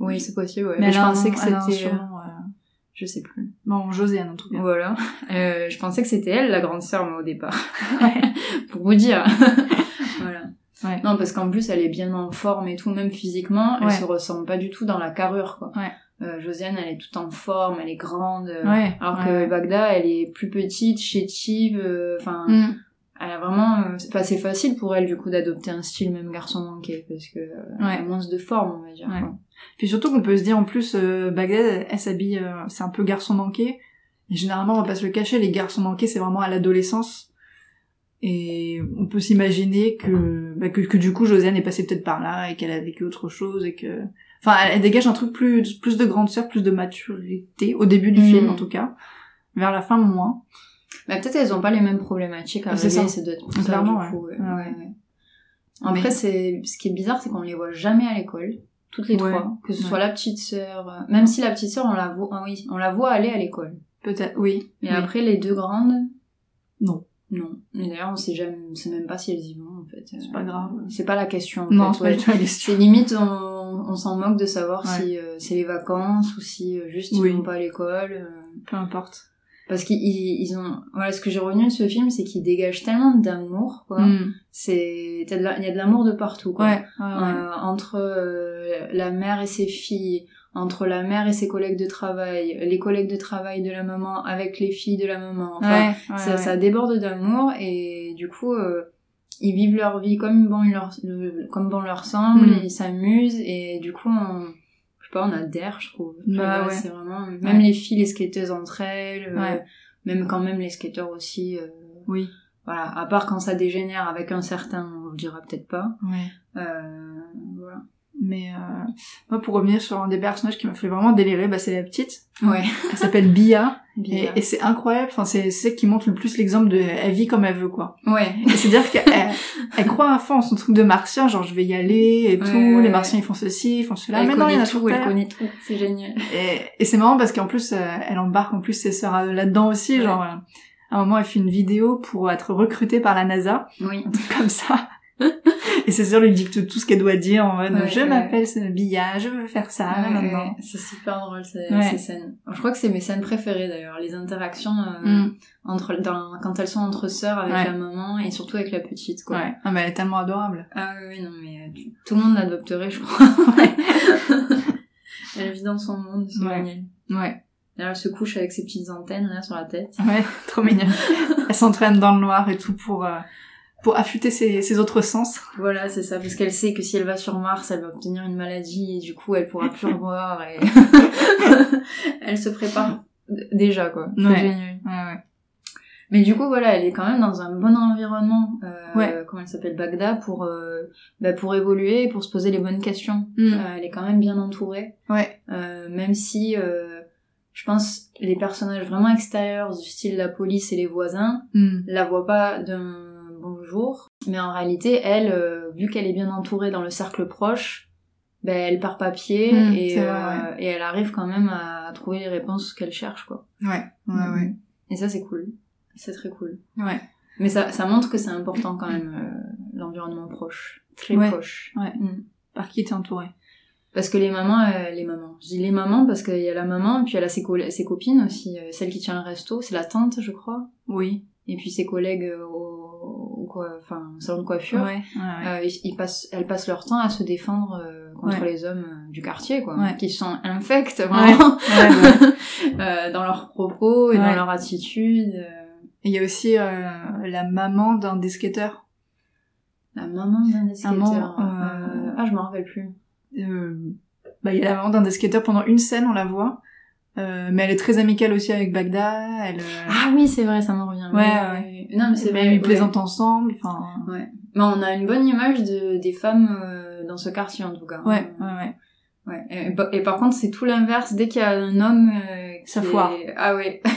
Oui, c'est possible, ouais. Mais Mais je pensais que elle a un c'était... Je sais plus. Non, Joséanne en tout cas. Voilà. Euh, je pensais que c'était elle, la grande sœur, moi, au départ. [LAUGHS] Pour vous dire. [LAUGHS] voilà. Ouais. Non, parce qu'en plus, elle est bien en forme et tout, même physiquement, elle Ouais. se ressemble pas du tout dans la carrure, quoi. Ouais. Euh, Josiane, elle est toute en forme, elle est grande. euh, Ouais. Alors que. Bagda, elle est plus petite, chétive, euh, enfin, Mm. Elle a vraiment, euh, c'est- enfin, facile pour elle, du coup, d'adopter un style même garçon manqué, parce que, euh, elle a Ouais. moins de forme, on va dire, Ouais. quoi. Puis surtout qu'on peut se dire en plus, euh, Bagdad, elle s'habille, euh, c'est un peu garçon manqué. Et généralement, on va pas se le cacher, les garçons manqués, c'est vraiment à l'adolescence. Et on peut s'imaginer que, bah, que, que du coup, Josiane est passée peut-être par là et qu'elle a vécu autre chose et que, enfin, elle, elle dégage un truc plus, plus de grande sœur, plus de maturité au début du Mm. film en tout cas. Vers la fin, moins. Mais peut-être elles ont pas les mêmes problématiques à régler, ça. c'est d'être pour ça, Clairement, du ouais. coup, ouais. Ouais, Ouais, ouais. Après, Mais- c'est ce qui est bizarre, c'est qu'on les voit jamais à l'école, toutes les trois, que ce soit la petite sœur, euh, même si la petite sœur, on la voit, ah oui, on la voit aller à l'école. Peut-être, oui. Mais Oui. après, les deux grandes, Non. non. Et d'ailleurs, on sait jamais, on sait même pas si elles y vont, en fait. C'est pas grave. C'est pas la question, en Non, fait. c'est pas la question. C'est limite, on, on s'en moque de savoir si euh, c'est les vacances ou si euh, juste ils Oui. vont pas à l'école. euh. Peu importe. Parce qu'ils ils ont, voilà, ce que j'ai retenu de ce film, c'est qu'ils dégagent tellement d'amour, quoi. Mm. C'est, il y a de l'amour de partout, quoi. Ouais, ouais, ouais. Euh, entre euh, la mère et ses filles, entre la mère et ses collègues de travail, les collègues de travail de la maman avec les filles de la maman. Enfin, ça, ça déborde d'amour et du coup, euh, ils vivent leur vie comme bon leur, le- comme bon leur semble, Mm. ils s'amusent et du coup, on, pas, on adhère, je trouve. Bah ouais. C'est vraiment, même Ouais. les filles, les skateuses entre elles, euh, même quand même les skateurs aussi. euh, Oui. voilà, à part quand ça dégénère avec un certain, on le dira peut-être pas. Ouais. Euh, voilà. Mais euh, moi, pour revenir sur un des personnages qui m'a fait vraiment délirer, bah, c'est la petite. Ouais. Elle s'appelle Bia. [LAUGHS] Et, Bien. et c'est incroyable. Enfin, c'est celle qui montre le plus l'exemple de elle vit comme elle veut, quoi. Ouais. Et C'est-à-dire qu'elle [LAUGHS] elle croit à fond en son truc de martien, genre je vais y aller et Ouais, tout. ouais, les martiens ils font ceci, ils font cela. elle mais non, il y en connaît a tout, elle connaît tout. C'est génial. Et, et c'est marrant parce qu'en plus, euh, elle embarque en plus ses sœurs là-dedans aussi. Genre, euh, à un moment, elle fait une vidéo pour être recrutée par la NASA, Oui. un truc comme ça. Et ses sœurs lui dictent tout ce qu'elle doit dire en mode Ouais, je ouais. m'appelle Bia, je veux faire ça, Ouais, maintenant. c'est super drôle ces, ces scènes. Je crois que c'est mes scènes préférées d'ailleurs, les interactions euh, Mm. entre dans, quand elles sont entre sœurs avec la maman et surtout avec la petite quoi. Ah, mais elle est tellement adorable. Ah oui, non mais euh, tout le monde l'adopterait je crois. [LAUGHS] Elle vit dans son monde, c'est Ouais. génial. Ouais. Là, elle se couche avec ses petites antennes là sur la tête. Ouais, trop mignonne. [LAUGHS] elle s'entraîne dans le noir et tout pour, euh, pour affûter ses, ses autres sens. Voilà, c'est ça, parce qu'elle sait que si elle va sur Mars, elle va obtenir une maladie et du coup, elle pourra plus revoir et [LAUGHS] elle se prépare déjà quoi. C'est Ouais. génial. Ouais, ouais. Mais du coup, voilà, elle est quand même dans un bon environnement, euh, Ouais. comment elle s'appelle, Bagdad, pour euh, bah, pour évoluer, et pour se poser les bonnes questions. Mm. Euh, elle est quand même bien entourée, Ouais. euh, même si je pense les personnages vraiment extérieurs du style la police et les voisins Mm. la voient pas d'un Mais en réalité, elle, euh, vu qu'elle est bien entourée dans le cercle proche, ben elle part pas pied Mm, et, c'est vrai, et elle arrive quand même à trouver les réponses qu'elle cherche, quoi. Ouais. Ouais, ouais. Et ça, c'est cool. C'est très cool. Ouais. Mais ça, ça montre que c'est important quand même, euh, l'environnement proche, très Ouais. proche. Ouais. Mm. Par qui t'es entouré Parce que les mamans, euh, les mamans, je dis les mamans parce qu'il y a la maman, puis elle a ses, copines aussi, euh, celle qui tient le resto, c'est la tante, je crois, Oui. et puis ses collègues au quoi, enfin, au salon de coiffure. Ouais, ouais, ouais. Euh, ils, ils passent, elles passent leur temps à se défendre euh, contre les hommes euh, du quartier, quoi, Ouais. qui sont infects vraiment [LAUGHS] euh, dans leurs propos et dans leur attitude. euh. Il y a aussi euh, la maman d'un des skateurs. La maman d'un des skateurs. Ah, je m'en rappelle plus. Euh, bah, il y a la maman d'un des skateurs pendant une scène, on la voit. Euh, mais elle est très amicale aussi avec Bagdad. Elle, euh, Ah oui, c'est vrai, ça me revient. Ouais, ouais. oui. Non, mais c'est vrai. ils plaisantent ensemble. Enfin, Ouais. Mais on a une bonne image de, des femmes euh, dans ce quartier, en tout cas. ouais, ouais, ouais. Ouais. Et, pa- et par contre, c'est tout l'inverse. Dès qu'il y a un homme... euh, Ça est- foire. Ah ouais. [LAUGHS]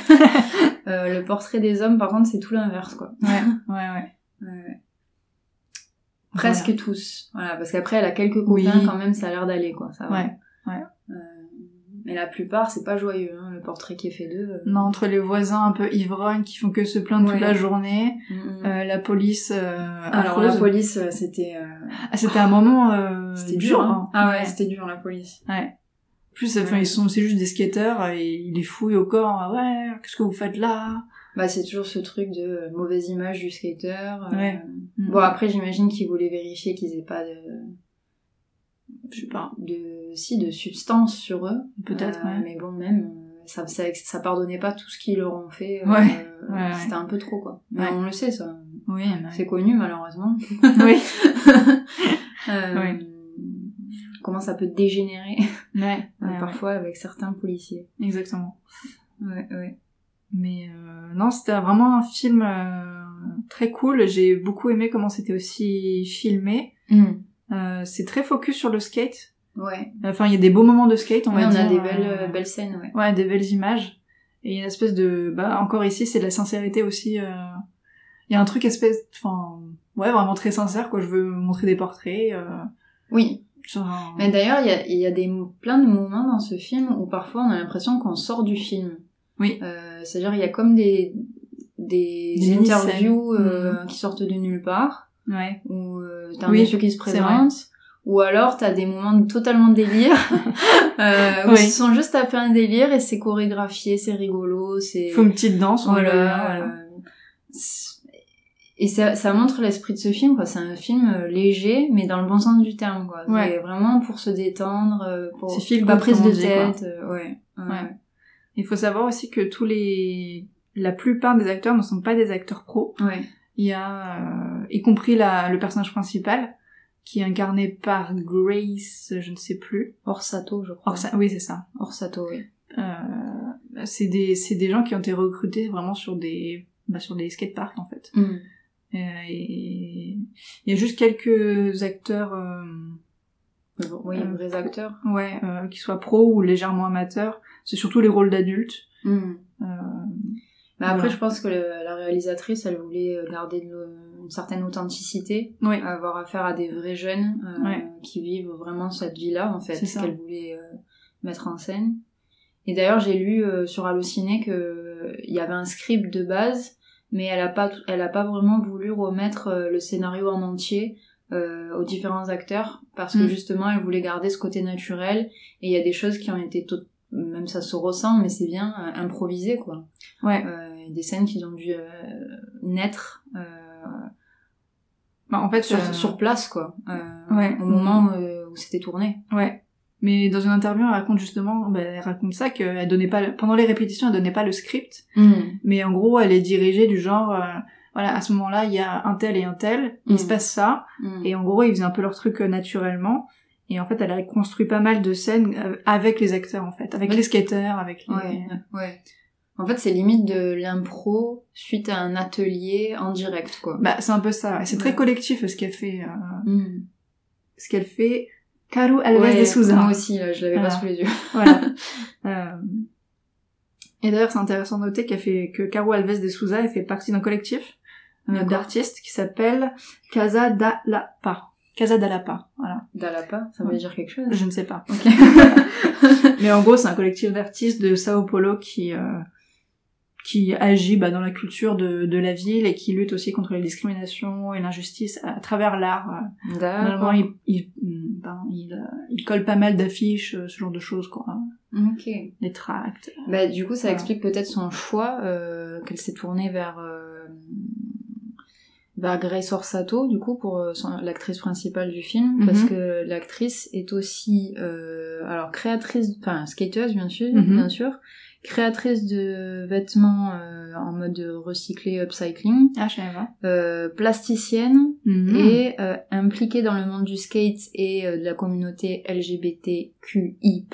Euh, le portrait des hommes, par contre, c'est tout l'inverse, quoi. Ouais, ouais, ouais. Ouais. Presque Voilà. tous. Voilà, parce qu'après, elle a quelques Oui. copains, quand même, ça a l'air d'aller, quoi. Ça va. Ouais, ouais. Mais la plupart, c'est pas joyeux, hein, le portrait qui est fait d'eux. euh. Non, entre les voisins un peu ivrognes qui font que se plaindre Ouais. toute la journée, Mm, mm. euh, la police euh, Alors, la police, euh, c'était... euh, Ah, c'était un moment euh, C'était dur. dur, hein. hein. Ah ouais, c'était dur, la police. Ouais. Plus, enfin, Ouais. ils sont, c'est juste des skateurs et ils les fouillent au corps. Ouais, qu'est-ce que vous faites là? Bah, c'est toujours ce truc de mauvaise image du skater. euh, Ouais. Mm. Bon, après, j'imagine qu'ils voulaient vérifier qu'ils aient pas de... Je sais pas. de si de substances sur eux Peut-être, Euh, ouais. mais bon même euh, ça, ça ça pardonnait pas tout ce qu'ils leur ont fait euh, Ouais, ouais, c'était un peu trop quoi mais on le sait ça Oui, mais... c'est connu malheureusement [LAUGHS] oui. [LAUGHS] Euh, Ouais. comment ça peut dégénérer [LAUGHS] Ouais, parfois avec certains policiers Exactement. ouais ouais Mais euh, non, c'était vraiment un film euh, très cool. J'ai beaucoup aimé comment c'était aussi filmé. Euh, c'est très focus sur le skate. ouais Enfin, il y a des beaux moments de skate, on Ouais, va on dire. a des euh, belles euh, belles scènes ouais Ouais, des belles images. Et il y a une espèce de... Bah, encore ici, c'est de la sincérité aussi. euh, Il y a un truc espèce... Enfin, ouais, vraiment très sincère, quoi. Je veux montrer des portraits. Euh, oui mais d'ailleurs il y a, il y a des plein de moments dans ce film où parfois on a l'impression qu'on sort du film Oui. Euh, c'est-à-dire il y a comme des des, Des interviews euh, qui sortent de nulle part Ouais. où euh, t'as un Oui, monsieur qui se présente ou alors t'as des moments de totalement délire [LAUGHS] euh, où Oui. ils sont juste tapés un délire et c'est chorégraphié c'est rigolo c'est faut une petite danse, voilà, voilà. euh, et ça, ça montre l'esprit de ce film quoi c'est un film euh, léger mais dans le bon sens du terme quoi Ouais. vraiment pour se détendre euh, pour pas prise de tête euh, ouais. Ouais. Il faut savoir aussi que tous les... La plupart des acteurs ne sont pas des acteurs pros. ouais. Il y a, euh, y compris la, le personnage principal, qui est incarné par Grace, je ne sais plus. Orsato je crois Orsa- oui, c'est ça. Orsato oui Euh, c'est des, c'est des gens qui ont été recrutés vraiment sur des, bah, sur des skateparks, en fait. Mm. Euh, et il y a juste quelques acteurs, euh, Oui, Euh, vrais acteurs. ouais, euh, qui soient pros ou légèrement amateurs. C'est surtout les rôles d'adultes. Mm. Euh, Mais après, Voilà. je pense que le- la réalisatrice, elle voulait garder de l'au- une certaine authenticité, oui. avoir affaire à des vrais jeunes euh, Ouais. qui vivent vraiment cette vie-là, en fait, ça. qu'elle voulait euh, mettre en scène. Et d'ailleurs, j'ai lu euh, sur Allociné que euh, il y avait un script de base, mais elle a pas, elle a pas vraiment voulu remettre euh, le scénario en entier euh, aux différents acteurs parce que Mm. justement, elle voulait garder ce côté naturel. Et il y a des choses qui ont été tot- même ça se ressent, mais c'est bien euh, improvisé, quoi. Ouais. Euh, des scènes qui ont dû euh, naître euh, Bah, en fait, sur, euh, sur place, quoi. Euh, Ouais. Au moment où c'était tourné. Ouais. Mais dans une interview, elle raconte justement, bah, elle raconte ça, qu'elle donnait pas, le- pendant les répétitions, elle donnait pas le script. Mais en gros, elle est dirigée du genre, voilà, à ce moment-là, il y a un tel et un tel, il Mm. se passe ça. Mm. Et en gros, ils faisaient un peu leur truc euh, naturellement. Et en fait, elle a construit pas mal de scènes euh, avec les acteurs, en fait. Avec Ouais. les skateurs, avec les... Ouais, ouais. En fait, c'est limite de l'impro suite à un atelier en direct, quoi. Bah, c'est un peu ça. C'est très collectif, ce qu'elle fait, euh, Mm. ce qu'elle fait. Caro Alves de Souza. Moi aussi, là, je l'avais Voilà. pas sous les yeux. [LAUGHS] Voilà. [LAUGHS] Euh, Et d'ailleurs, c'est intéressant de noter qu'elle fait que Caro Alves de Souza, elle fait partie d'un collectif euh, d'artistes qui s'appelle Casa da la Pa. Casa da la Pa. Voilà. Dalapa, ça veut Ouais. dire quelque chose. Je ne sais pas. Ok. [LAUGHS] Mais en gros, c'est un collectif d'artistes de Sao Paulo qui euh, qui agit bah, dans la culture de, de la ville et qui lutte aussi contre les discriminations et l'injustice à, travers l'art. euh. Normalement, il, il, ben, il, euh, il colle pas mal d'affiches, euh, ce genre de choses, quoi. Ok. Les tracts. Bah, du coup, ça Voilà. explique peut-être son choix, euh, qu'elle s'est tournée vers, euh, vers Grace Orsato, du coup, pour euh, l'actrice principale du film, parce Mhm. que l'actrice est aussi, euh, alors, créatrice, enfin, skateuse, bien sûr, Mhm. bien sûr, créatrice de vêtements euh, en mode recyclé upcycling, Ah, je euh, plasticienne, Mhm. et euh, impliquée dans le monde du skate et de la communauté LGBTQI+,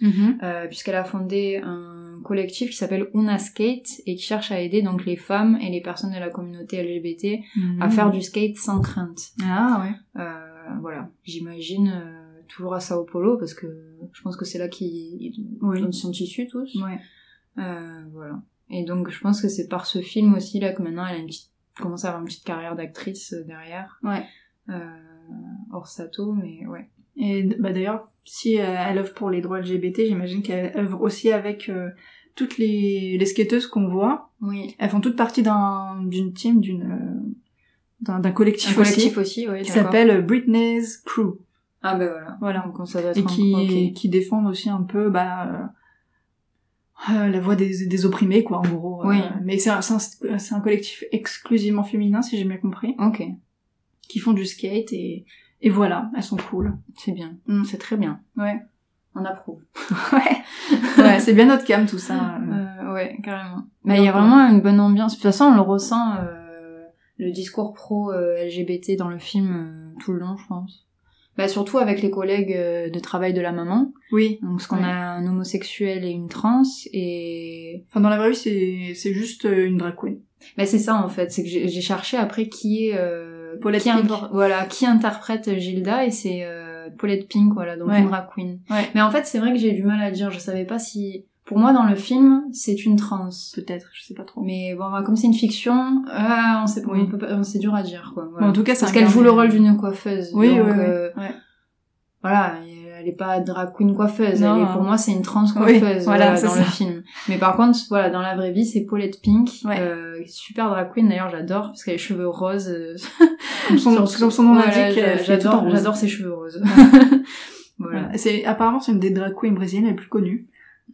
Mhm. euh, puisqu'elle a fondé un collectif qui s'appelle Una Skate et qui cherche à aider donc les femmes et les personnes de la communauté LGBT à Mhm. faire du skate sans crainte. Ah, ouais. Euh, voilà, j'imagine euh, toujours à Sao Paulo parce que je pense que c'est là qu'ils Oui. sont issus tous. Ouais. Euh, voilà. Et donc je pense que c'est par ce film aussi là que maintenant elle a une petite, commence à avoir une petite carrière d'actrice derrière. Ouais. Euh, Orsato, mais ouais. Et bah d'ailleurs, si euh, elle œuvre pour les droits LGBT, j'imagine qu'elle œuvre aussi avec euh, toutes les, les skateuses qu'on voit. Oui. Elles font toutes partie d'un d'une team, d'une euh, d'un d'un collectif, Un collectif aussi, aussi, oui. qui s'appelle Britney's Crew. Ah ben voilà. Voilà. Donc ça doit être et qui qui défendent aussi un peu bah euh, la voix des, des opprimés quoi en gros. euh, Oui. mais c'est un, c'est un c'est un collectif exclusivement féminin si j'ai bien compris, Ok, qui font du skate et et voilà, elles sont cool. c'est bien. Mm. C'est très bien. Ouais. On approuve. [LAUGHS] ouais. ouais, c'est bien notre cam tout ça. Euh, ouais, carrément. Mais il y a vraiment une bonne ambiance. De toute façon, on le ressent, euh, le discours pro-LGBT dans le film euh, tout le long, je pense. Bah, surtout avec les collègues euh, de travail de la maman. Oui. Donc, parce qu'on a un homosexuel et une trans. Et Enfin dans la vraie vie c'est c'est juste euh, une drag queen. bah, c'est ça, en fait. C'est que j'ai j'ai cherché après qui est... Paulette qui Pink. Voilà, qui interprète Gilda. Et c'est euh, Paulette Pink, voilà. Donc, Ouais. une drag queen. Ouais. Mais en fait, c'est vrai que j'ai du mal à dire. Je savais pas si... Pour moi, dans le film, c'est une trans. Peut-être, je sais pas trop. Mais bon, bah, comme c'est une fiction, euh, on sait, Oui. on peut pas- on- c'est dur à dire, quoi. Bon, en tout cas, c'est Parce qu'elle joue le rôle d'une coiffeuse. Oui, donc, oui, oui. euh, Ouais. voilà, elle est pas drag queen coiffeuse. Non, elle est, hein. pour moi, c'est une trans coiffeuse voilà, voilà, dans ça. le film. Mais par contre, voilà, dans la vraie vie, c'est Paulette Pink, Ouais. euh, super drag queen. D'ailleurs, j'adore parce qu'elle a les cheveux roses. euh, [LAUGHS] Comme son, sur- comme son nom Voilà, l'indique, en j'adore, rose. j'adore ses cheveux roses. [LAUGHS] voilà. Voilà. C'est apparemment c'est une des drag queens brésiliennes les plus connues.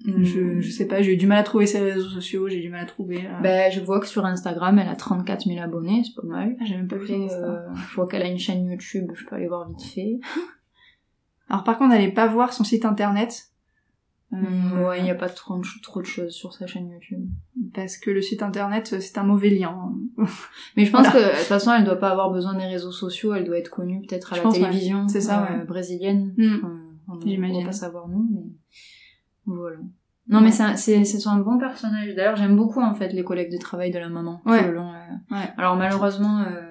Mm. Je, je sais pas, j'ai eu du mal à trouver ses réseaux sociaux, j'ai du mal à trouver. euh, Ben, je vois que sur Instagram, elle a 34 000 abonnés, c'est pas mal. ah, j'ai même pas vu euh, je vois qu'elle a une chaîne YouTube, je peux aller voir vite fait. Alors par contre, n'allez pas voir son site internet. Euh, ouais, il n'y a pas trop, de- trop de choses sur sa chaîne YouTube. Parce que le site internet, c'est un mauvais lien. [LAUGHS] Mais je pense Voilà. que de toute façon, elle doit pas avoir besoin des réseaux sociaux, elle doit être connue peut-être à Je la pense, ouais. télévision C'est ça, euh, ouais. brésilienne. Mm. Enfin, ne J'imagine. pas savoir nous, mais voilà. Non, mais c'est un- c'est un bon personnage. D'ailleurs, j'aime beaucoup en fait les collègues de travail de la maman. Ouais. long, euh. Ouais. Alors malheureusement, euh,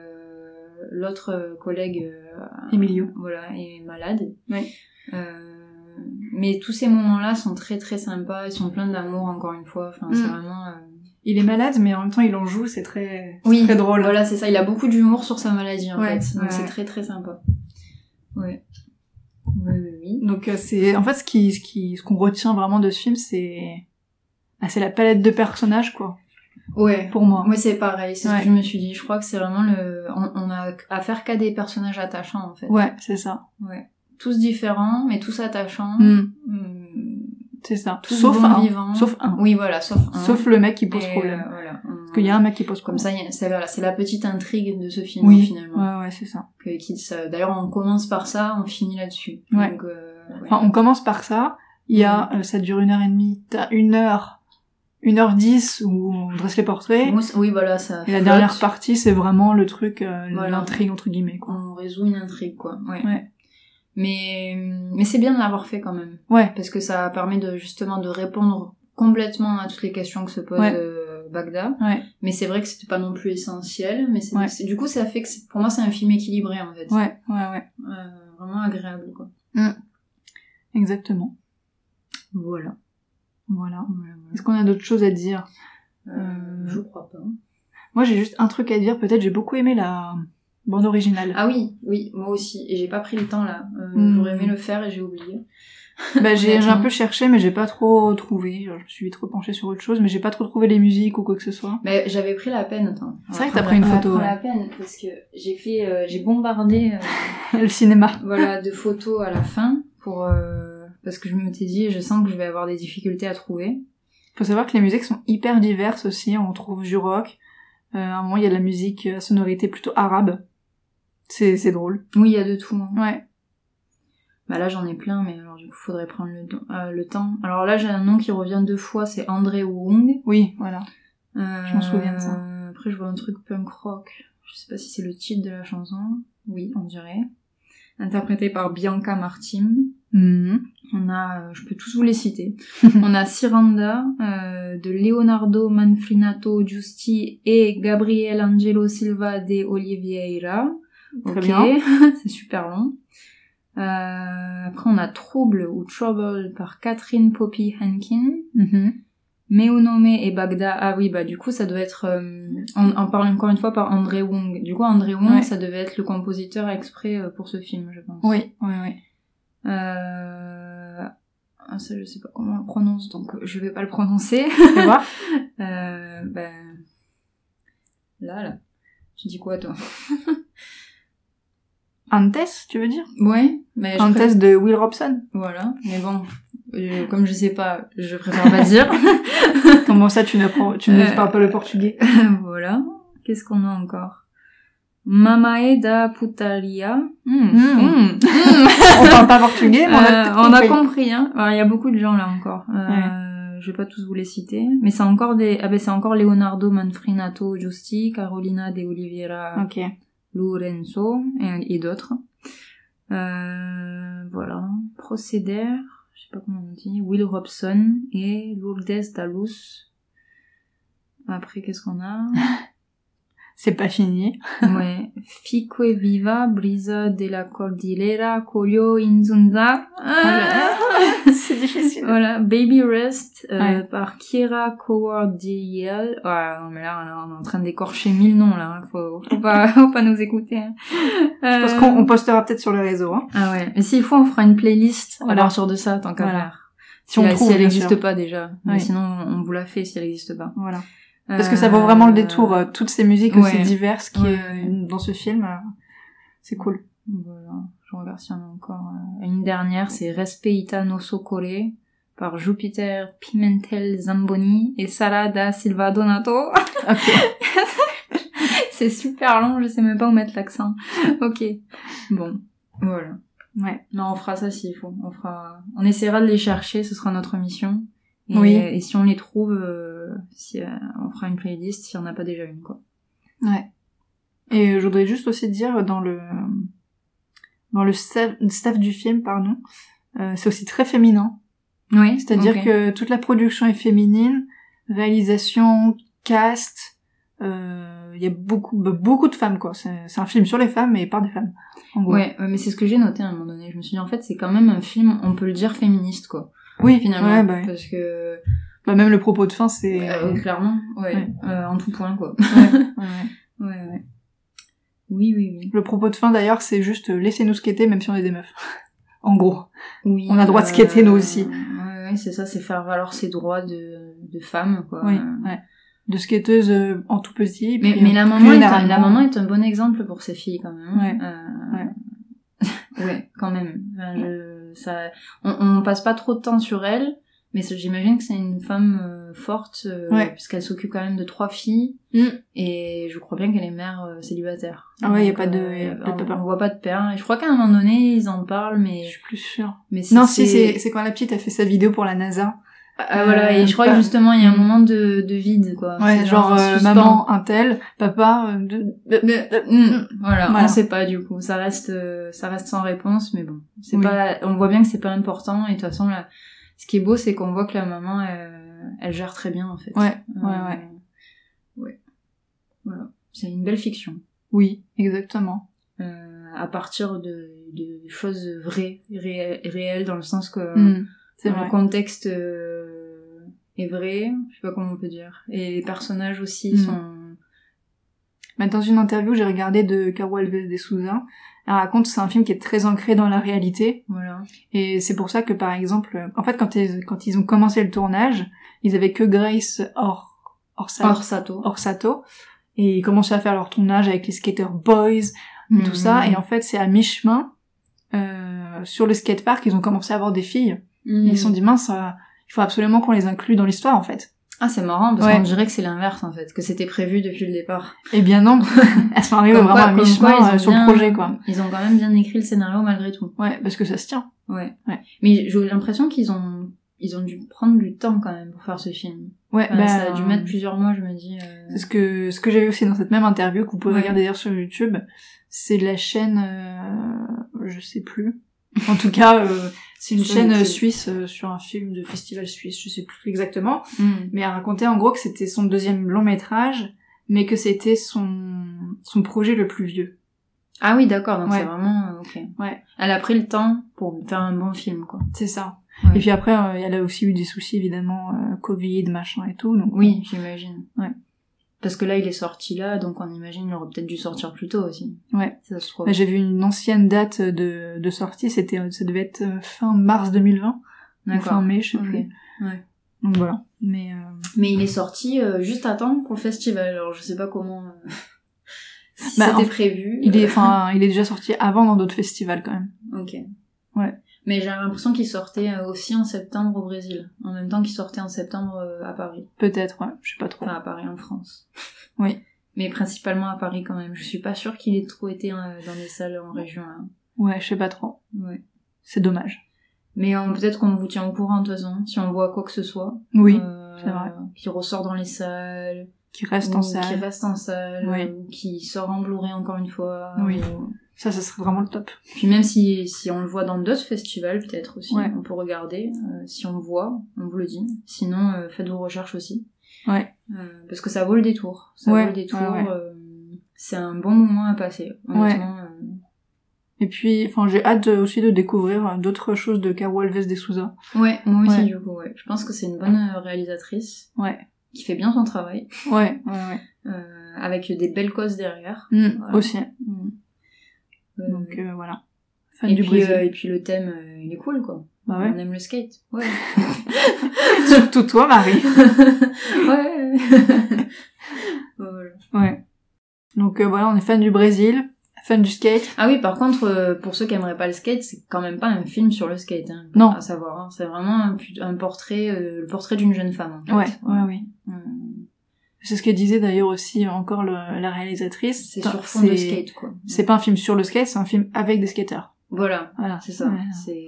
l'autre euh, collègue, euh, Emilio. voilà, est malade. Ouais. Euh, mais tous ces moments-là sont très très sympas, ils sont pleins d'amour encore une fois. Enfin, c'est Mm. vraiment. euh, Il est malade, mais en même temps, il en joue, c'est très, Oui, très drôle. Voilà, c'est ça. Il a beaucoup d'humour sur sa maladie en Ouais, fait, donc ouais, c'est très très sympa. Ouais. Oui, oui, oui. Donc euh, c'est, en fait, ce qui, ce qui, ce qu'on retient vraiment de ce film, c'est, ah, c'est la palette de personnages, quoi. Ouais. Pour moi. Moi, c'est pareil, c'est ce que je me suis dit. Je crois que c'est vraiment le. On, on a affaire qu'à des personnages attachants en fait. Ouais, c'est ça. Ouais. Tous différents, mais tous attachants. Mm, Mm. c'est ça. Tous sauf un. vivants. Sauf un. Oui, voilà, sauf un. Sauf le mec qui pose Et, problème. euh, voilà. Parce qu'il y a un mec qui pose Comme problème. ça, il y a- c'est c'est la petite intrigue de ce film Oui. finalement. Ouais, ouais, c'est ça. Ça- D'ailleurs, on commence par ça, on finit là-dessus. Ouais. Donc, euh, ouais. Enfin, on commence par ça. Il y a, euh, ça dure une heure et demie. T'as une heure, une heure dix où on dresse les portraits. Oui, voilà, ça. Et la flotte. dernière partie, c'est vraiment le truc, euh, Voilà. l'intrigue entre guillemets, quoi. on résout une intrigue quoi ouais, Ouais. mais mais c'est bien de l'avoir fait quand même Ouais. parce que ça permet de justement de répondre complètement à toutes les questions que se pose Ouais. euh, Bagdad Ouais. mais c'est vrai que c'était pas non plus essentiel mais c'est du coup ça fait que pour moi c'est un film équilibré en fait Ouais, ouais, ouais. Euh, vraiment agréable quoi Exactement. voilà, Voilà. Voilà, Est-ce qu'on a d'autres choses à dire? Euh, Euh, je crois pas Moi, j'ai juste un truc à dire. Peut-être j'ai beaucoup aimé la bande originale. Ah oui, oui, moi aussi. Et j'ai pas pris le temps là. Euh, Hmm. J'aurais aimé le faire et j'ai oublié. [LAUGHS] Bah, [LAUGHS] j'ai un peu cherché, mais j'ai pas trop trouvé. Je me suis vite repenchée sur autre chose, mais j'ai pas trop trouvé les musiques ou quoi que ce soit. Mais j'avais pris la peine. C'est vrai que t'as pris une photo, ouais. prendre la peine parce que j'ai fait, euh, j'ai bombardé, euh, [LAUGHS] le cinéma. voilà, de photos à la fin pour, euh, parce que je m'étais dit, je sens que je vais avoir des difficultés à trouver. Faut savoir que les musiques sont hyper diverses aussi. On trouve du rock. Euh, à un moment, il y a de la musique à sonorité plutôt arabe. C'est c'est drôle. Oui, il y a de tout. hein. Ouais. Bah là, j'en ai plein, mais alors du coup, faudrait prendre le, euh, le temps. Alors là, j'ai un nom qui revient deux fois, c'est André Wong. Oui, voilà. Euh, Je m'en souviens de ça. Après, je vois un truc punk rock. Je sais pas si c'est le titre de la chanson. Oui, on dirait. Interprété par Bianca Martim. Mhm. On a, euh, je peux tous vous les citer. [LAUGHS] on a Siranda euh, de Leonardo Manfrinato Giusti et Gabriel Angelo Silva de Oliveira. Très Ok, bien. [LAUGHS] c'est super long. Euh, après, on a Trouble ou Trouble par Catherine Poppy Hankin. Mhm. Meunome et Bagda, ah oui, bah du coup ça doit être, euh, on, on parle encore une fois par André Wong. Du coup André Wong, Ouais. ça devait être le compositeur exprès euh, pour ce film, je pense. Oui, oui, oui. Euh... ah, ça je sais pas comment on le prononce, donc euh, je vais pas le prononcer. [LAUGHS] Euh, ben... Là, là. Tu dis quoi toi? [LAUGHS] Antes, tu veux dire? Ouais, mais Antes préfère- de Will Robson. Voilà, mais bon, euh, comme je sais pas, je préfère pas dire. [LAUGHS] Comment ça, tu, n'apprends- tu ne Euh, parles pas le portugais? voilà. Qu'est-ce qu'on a encore? Mamae da putaria. Hmm. Mm. Hmm. [LAUGHS] On parle pas portugais, mais on a, Euh, on a compris. hein. Il y a beaucoup de gens là encore. Euh, Je vais pas tous vous les citer, mais c'est encore des. Ah ben c'est encore Leonardo Manfrinato Giusti, Carolina de Oliveira Ok. Lorenzo et, et d'autres. Euh, voilà. Procédère, je sais pas comment on dit, Will Robson et Lourdes Dalus. Après, qu'est-ce qu'on a? [LAUGHS] C'est pas fini. [LAUGHS] Ouais. Fico e viva, brisa de la cordillera, Colio inzunza. [LAUGHS] c'est difficile. Voilà, Baby Rest euh, Ouais. par Kira Coward DL. Ouais, non mais là on est en train d'écorcher mille noms là, hein. faut, faut pas, [LAUGHS] faut pas nous écouter. hein. Je pense Euh, qu'on on postera peut-être sur le réseau. Hein. Ah ouais, mais s'il faut on fera une playlist Voilà. à partir de ça tant qu'à Voilà. faire. Si on elle- trouve, si elle n'existe pas déjà, mais Oui. sinon on vous la fait si elle n'existe pas. Voilà. Parce que ça vaut vraiment le détour. euh, Toutes ces musiques aussi diverses qui Ouais, dans ce film, euh, c'est cool. Voilà, je regarde s'il y en a encore. euh, Une dernière, c'est Respeita no Socore par Jupiter Pimentel Zamboni et Sara da Silva Donato. [LAUGHS] [LAUGHS] C'est super long, je sais même pas où mettre l'accent. ok. Bon, voilà. Ouais. Non, on fera ça s'il faut. On fera, on essaiera de les chercher, ce sera notre mission. Et, Oui. et si on les trouve, euh, si, euh, on fera une playlist si on n'a pas déjà une, quoi. Ouais. Et euh, je voudrais juste aussi dire dans le dans le staff, staff du film, pardon, euh, c'est aussi très féminin. Oui. C'est-à-dire que toute la production est féminine, réalisation, cast, euh, il y a beaucoup beaucoup de femmes quoi. C'est un film sur les femmes et par des femmes. En gros. Ouais, ouais, mais c'est ce que j'ai noté à un moment donné. Je me suis dit, en fait, c'est quand même un film, on peut le dire féministe, quoi. Oui, Finalement. Ouais, bah, ouais. Parce que, Bah, même le propos de fin, c'est. euh, clairement, ouais, Ouais. euh, en tout point, quoi. [LAUGHS] Ouais, ouais. Oui, oui, oui. Le propos de fin d'ailleurs, c'est juste euh, laissez-nous skater même si on est des meufs. [LAUGHS] en gros. Oui. On a droit de skater, nous aussi. Ouais, ouais, c'est ça, c'est faire valoir ses droits de, de femme, quoi. Oui, Euh, ouais. De skateuse euh, en tout petit. Mais, euh, la maman, est un, la maman est un bon exemple pour ses filles, quand même. Ouais. Euh, ouais, [LAUGHS] quand même. Enfin, je, ça, on, on passe pas trop de temps sur elle, mais j'imagine que c'est une femme euh, forte, euh, Ouais. puisqu'elle s'occupe quand même de trois filles, Mm. et je crois bien qu'elle est mère euh, célibataire. Ah ouais, y a Donc, pas de- euh, y a pas de on, voit pas de père. Et je crois qu'à un moment donné, ils en parlent, mais, Je suis plus sûre. mais Non, si, c'est quand la petite a fait sa vidéo pour la NASA. Ah, voilà, et je crois pas- que justement, il y a un Mm. moment de, de vide, quoi. Ouais, genre euh, maman un tel, papa euh, de... Mm, voilà, Voilà. on sait pas du coup, ça reste euh, ça reste sans réponse mais bon, c'est Oui. pas on voit bien que c'est pas important et de toute façon là, ce qui est beau c'est qu'on voit que la maman elle, elle gère très bien en fait. Ouais, Euh, ouais, ouais. Ouais. Voilà, c'est une belle fiction. Oui, exactement. Euh, à partir de, de choses vraies, ré- réelles dans le sens que Mm, c'est le contexte euh, est vrai, je sais pas comment on peut dire. Et les personnages aussi Mm. sont Mais dans une interview j'ai regardée de Caro Alves de Souza, elle raconte que c'est un film qui est très ancré dans la réalité. Voilà. Et c'est pour ça que, par exemple, en fait, quand ils, quand ils ont commencé le tournage, ils avaient que Grace Or Sato. hors Sato. Et ils commençaient à faire leur tournage avec les Skater Boys, et tout ça. Et en fait, c'est à mi-chemin, euh, sur le skatepark, ils ont commencé à avoir des filles. Mm. Ils se sont dit, mince, euh, il faut absolument qu'on les inclue dans l'histoire, en fait. Ah, c'est marrant, parce Ouais. qu'on dirait que c'est l'inverse, en fait, que c'était prévu depuis le départ. Eh bien non, [LAUGHS] [LAUGHS] elles sont arrivées vraiment à mi-chemin euh, sur le projet, quoi. Ils ont quand même bien écrit le scénario malgré tout. Ouais, parce que ça se tient. Ouais. Ouais. Mais j'ai l'impression qu'ils ont, ils ont dû prendre du temps quand même pour faire ce film. Ouais, Enfin, bah, ça a dû mettre plusieurs mois, je me dis. euh, C'est ce que ce que j'ai vu aussi dans cette même interview que vous pouvez Ouais. regarder d'ailleurs sur YouTube. C'est la chaîne, euh, je sais plus. En tout cas, euh, c'est une chaîne euh, suisse euh, sur un film de festival suisse, je sais plus exactement. hmm. Mais elle racontait en gros que c'était son deuxième long métrage, mais que c'était son son projet le plus vieux. Ah oui, d'accord, donc Ouais. c'est vraiment, euh, ok. Ouais. Elle a pris le temps pour faire un bon film, quoi. C'est ça. Ouais. Et puis après, euh, elle a aussi eu des soucis évidemment, Covid, machin et tout. Donc Oui, j'imagine. Ouais. Parce que là, il est sorti là, donc on imagine il aurait peut-être dû sortir plus tôt aussi. Ouais. Ça se trouve. J'ai vu une ancienne date de, de sortie, c'était, ça devait être euh, fin mars 2020, ou fin D'accord. mai, je sais plus. Ouais. Donc voilà. Mais euh, Mais il est sorti euh, juste à temps pour le festival, alors je sais pas comment... euh, [LAUGHS] si Bah, c'était en- prévu. il est, enfin, il est déjà sorti avant dans d'autres festivals quand même. Ok. Ouais. Mais j'ai l'impression qu'il sortait euh, aussi en septembre au Brésil, en même temps qu'il sortait en septembre euh, à Paris. Peut-être, ouais, je sais pas trop. Enfin, à Paris, en France. [LAUGHS] Oui. Mais principalement à Paris quand même. Je suis pas sûre qu'il ait trop été euh, dans les salles en région là. Ouais, je sais pas trop. Ouais. C'est dommage. Mais euh, peut-être qu'on vous tient au courant de toute façon, si on voit quoi que ce soit. Oui, Euh, c'est vrai. Qui ressort dans les salles. qui reste en Qui salle. reste en salle. Oui. Ou qui sort en Blu-ray encore une fois. Oui. ou- Ça, ça serait vraiment le top. Puis même si, si on le voit dans d'autres festivals, peut-être aussi, Ouais. on peut regarder. Euh, si on le voit, on vous le dit. Sinon, euh, faites vos recherches aussi. Ouais. Euh, parce que ça vaut le détour. Ça Ouais, vaut le détour. ouais. euh, c'est un bon moment à passer. Honnêtement. Et puis, enfin, j'ai hâte aussi de découvrir d'autres choses de Caro Alves de Souza. Ouais, moi aussi du coup, ouais. Je pense que c'est une bonne réalisatrice Ouais. qui fait bien son travail, Ouais, ouais, ouais. euh, avec des belles causes derrière. Mm, Voilà. Aussi. Euh, Donc euh, voilà. Fan et, du puis, euh, et puis le thème, euh, il est cool quoi. Bah ouais. On aime le skate. Ouais. [LAUGHS] Surtout toi, Marie. [LAUGHS] ouais. [LAUGHS] Voilà. Ouais. Donc euh, voilà, on est fan du Brésil, fan du skate. Ah oui, par contre, euh, pour ceux qui aimeraient pas le skate, c'est quand même pas un film sur le skate. Hein, Non. À savoir, hein. c'est vraiment un, portrait, euh, le portrait d'une jeune femme. En fait. Ouais, ouais. Euh, C'est ce que disait d'ailleurs aussi encore le- la réalisatrice. C'est sur fond de skate, quoi. C'est pas un film sur le skate, c'est un film avec des skateurs. Voilà. Voilà, C'est ça. Ouais.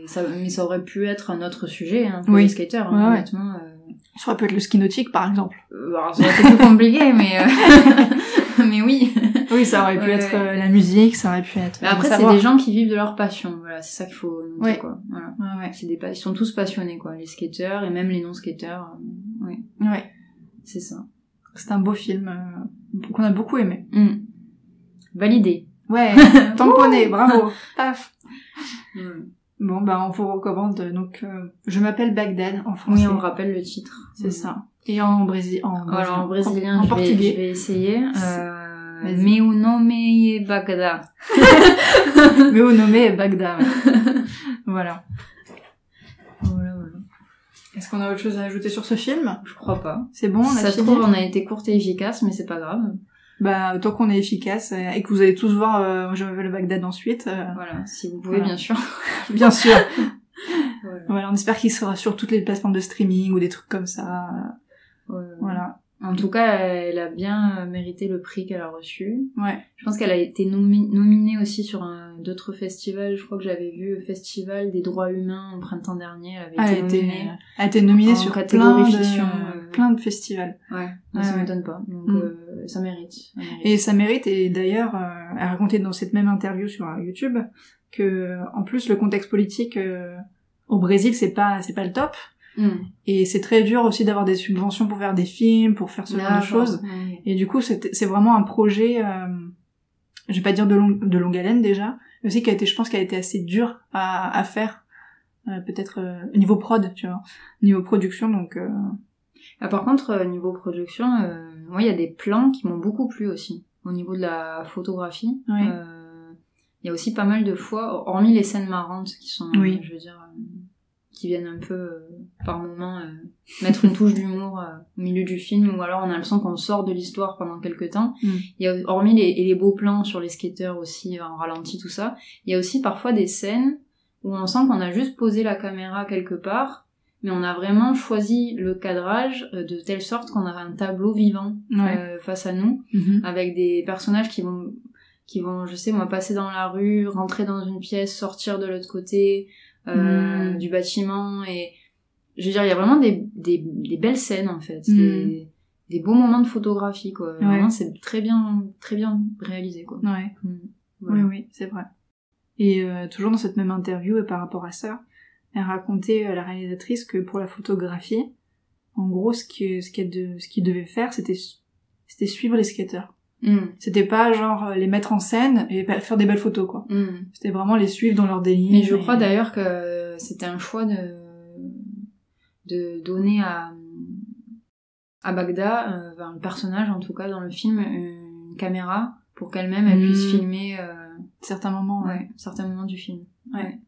Ça. Mais ça aurait pu être un autre sujet hein, pour Oui. les skateurs, hein, ouais. honnêtement. euh. Ça aurait pu être le ski nautique, par exemple. Euh, alors, ça aurait été plus compliqué, [LAUGHS] mais euh, [LAUGHS] mais oui. Oui, ça aurait pu être euh, la musique, ça aurait pu être. Mais après, c'est des gens qui vivent de leur passion. Voilà, c'est ça qu'il faut noter, Ouais. quoi. Voilà. Des pa- ils sont tous passionnés, quoi. Les skateurs et même les non-skateurs. euh, ouais, Ouais. c'est ça. C'est un beau film euh, qu'on a beaucoup aimé. Mm. Validé. Ouais, [LAUGHS] tamponné, bravo. [LAUGHS] Paf. Mm. Bon, bah on vous recommande donc euh, Je m'appelle Bagdad en français. Oui, on rappelle le titre. C'est Mm. ça. Et en brésil, en, Alors en brésilien, en, en je, vais, je portugais. vais essayer. Euh, meu nome é Bagdad. [LAUGHS] Mais au nommé Bagdad. voilà. Voilà, voilà. Est-ce qu'on a autre chose à ajouter sur ce film? Je crois pas. C'est bon, on a ça se trouve, on a été courte et efficace, mais c'est pas grave. Bah tant qu'on est efficace euh, et que vous allez tous voir euh, Je m'appelle Bagdad ensuite, euh, Voilà, si vous pouvez, Voilà. bien sûr. [LAUGHS] bien sûr. [LAUGHS] Voilà. voilà, on espère qu'il sera sur toutes les plateformes de streaming ou des trucs comme ça. Ouais. Voilà. En tout cas, elle a bien euh, mérité le prix qu'elle a reçu. Ouais. Je pense qu'elle a été nomi- nominée aussi sur d'autres festivals. Je crois que j'avais vu le Festival des droits humains au printemps dernier. Elle avait Elle a été été, nominée. elle a été nominée sur catégorie plein de, fiction, euh. plein de festivals. Ouais, Ouais, ça ouais. m'étonne pas. Donc Mm. euh, ça mérite. ça mérite. Et ça mérite, et d'ailleurs, euh, elle racontait dans cette même interview sur YouTube que, en plus, le contexte politique au Brésil, c'est pas, c'est pas le top. Mm. Et c'est très dur aussi d'avoir des subventions pour faire des films, pour faire ce genre de choses. Ouais. Et du coup, c'est vraiment un projet, euh, je vais pas dire de, long- de longue haleine déjà, mais aussi qui a été, je pense, qui a été assez dur à, à faire, euh, peut-être euh, au niveau prod, tu vois, niveau production. Donc, Ah, par contre, euh, niveau production, moi, il y a des plans qui m'ont beaucoup plu aussi. au niveau de la photographie. Il y a aussi pas mal de fois, hormis les scènes marrantes qui sont, Oui. je veux dire, qui viennent un peu euh, par moment euh, mettre une touche d'humour euh, au milieu du film, ou alors on a l'impression qu'on sort de l'histoire pendant quelques temps. Mm. Il y a hormis les, et les beaux plans sur les skateurs aussi en ralenti tout ça, il y a aussi parfois des scènes où on sent qu'on a juste posé la caméra quelque part, mais on a vraiment choisi le cadrage de telle sorte qu'on a un tableau vivant Ouais. face à nous, Mhm. avec des personnages qui vont, qui vont, je sais moi, passer dans la rue, rentrer dans une pièce, sortir de l'autre côté euh, Mm. du bâtiment, et je veux dire, il y a vraiment des, des, des belles scènes en fait, Mm. des, des beaux moments de photographie quoi. Ouais. Vraiment, c'est très bien, très bien réalisé quoi. Ouais. Mm. Voilà. Oui, oui, c'est vrai. Et euh, toujours dans cette même interview, et par rapport à ça, elle racontait à la réalisatrice que pour la photographie, en gros, ce que ce qu'elle de, ce qu'il devait faire, c'était c'était suivre les skateurs. Mm. C'était pas genre euh, les mettre en scène et faire des belles photos, quoi. Mm. C'était vraiment les suivre dans leur délire. Mais je et- crois d'ailleurs que c'était un choix de, de donner à, à Bagdad, euh, le personnage en tout cas dans le film, une caméra pour qu'elle-même elle puisse Mm. filmer euh, certains moments. Ouais. ouais, certains moments du film. Ouais.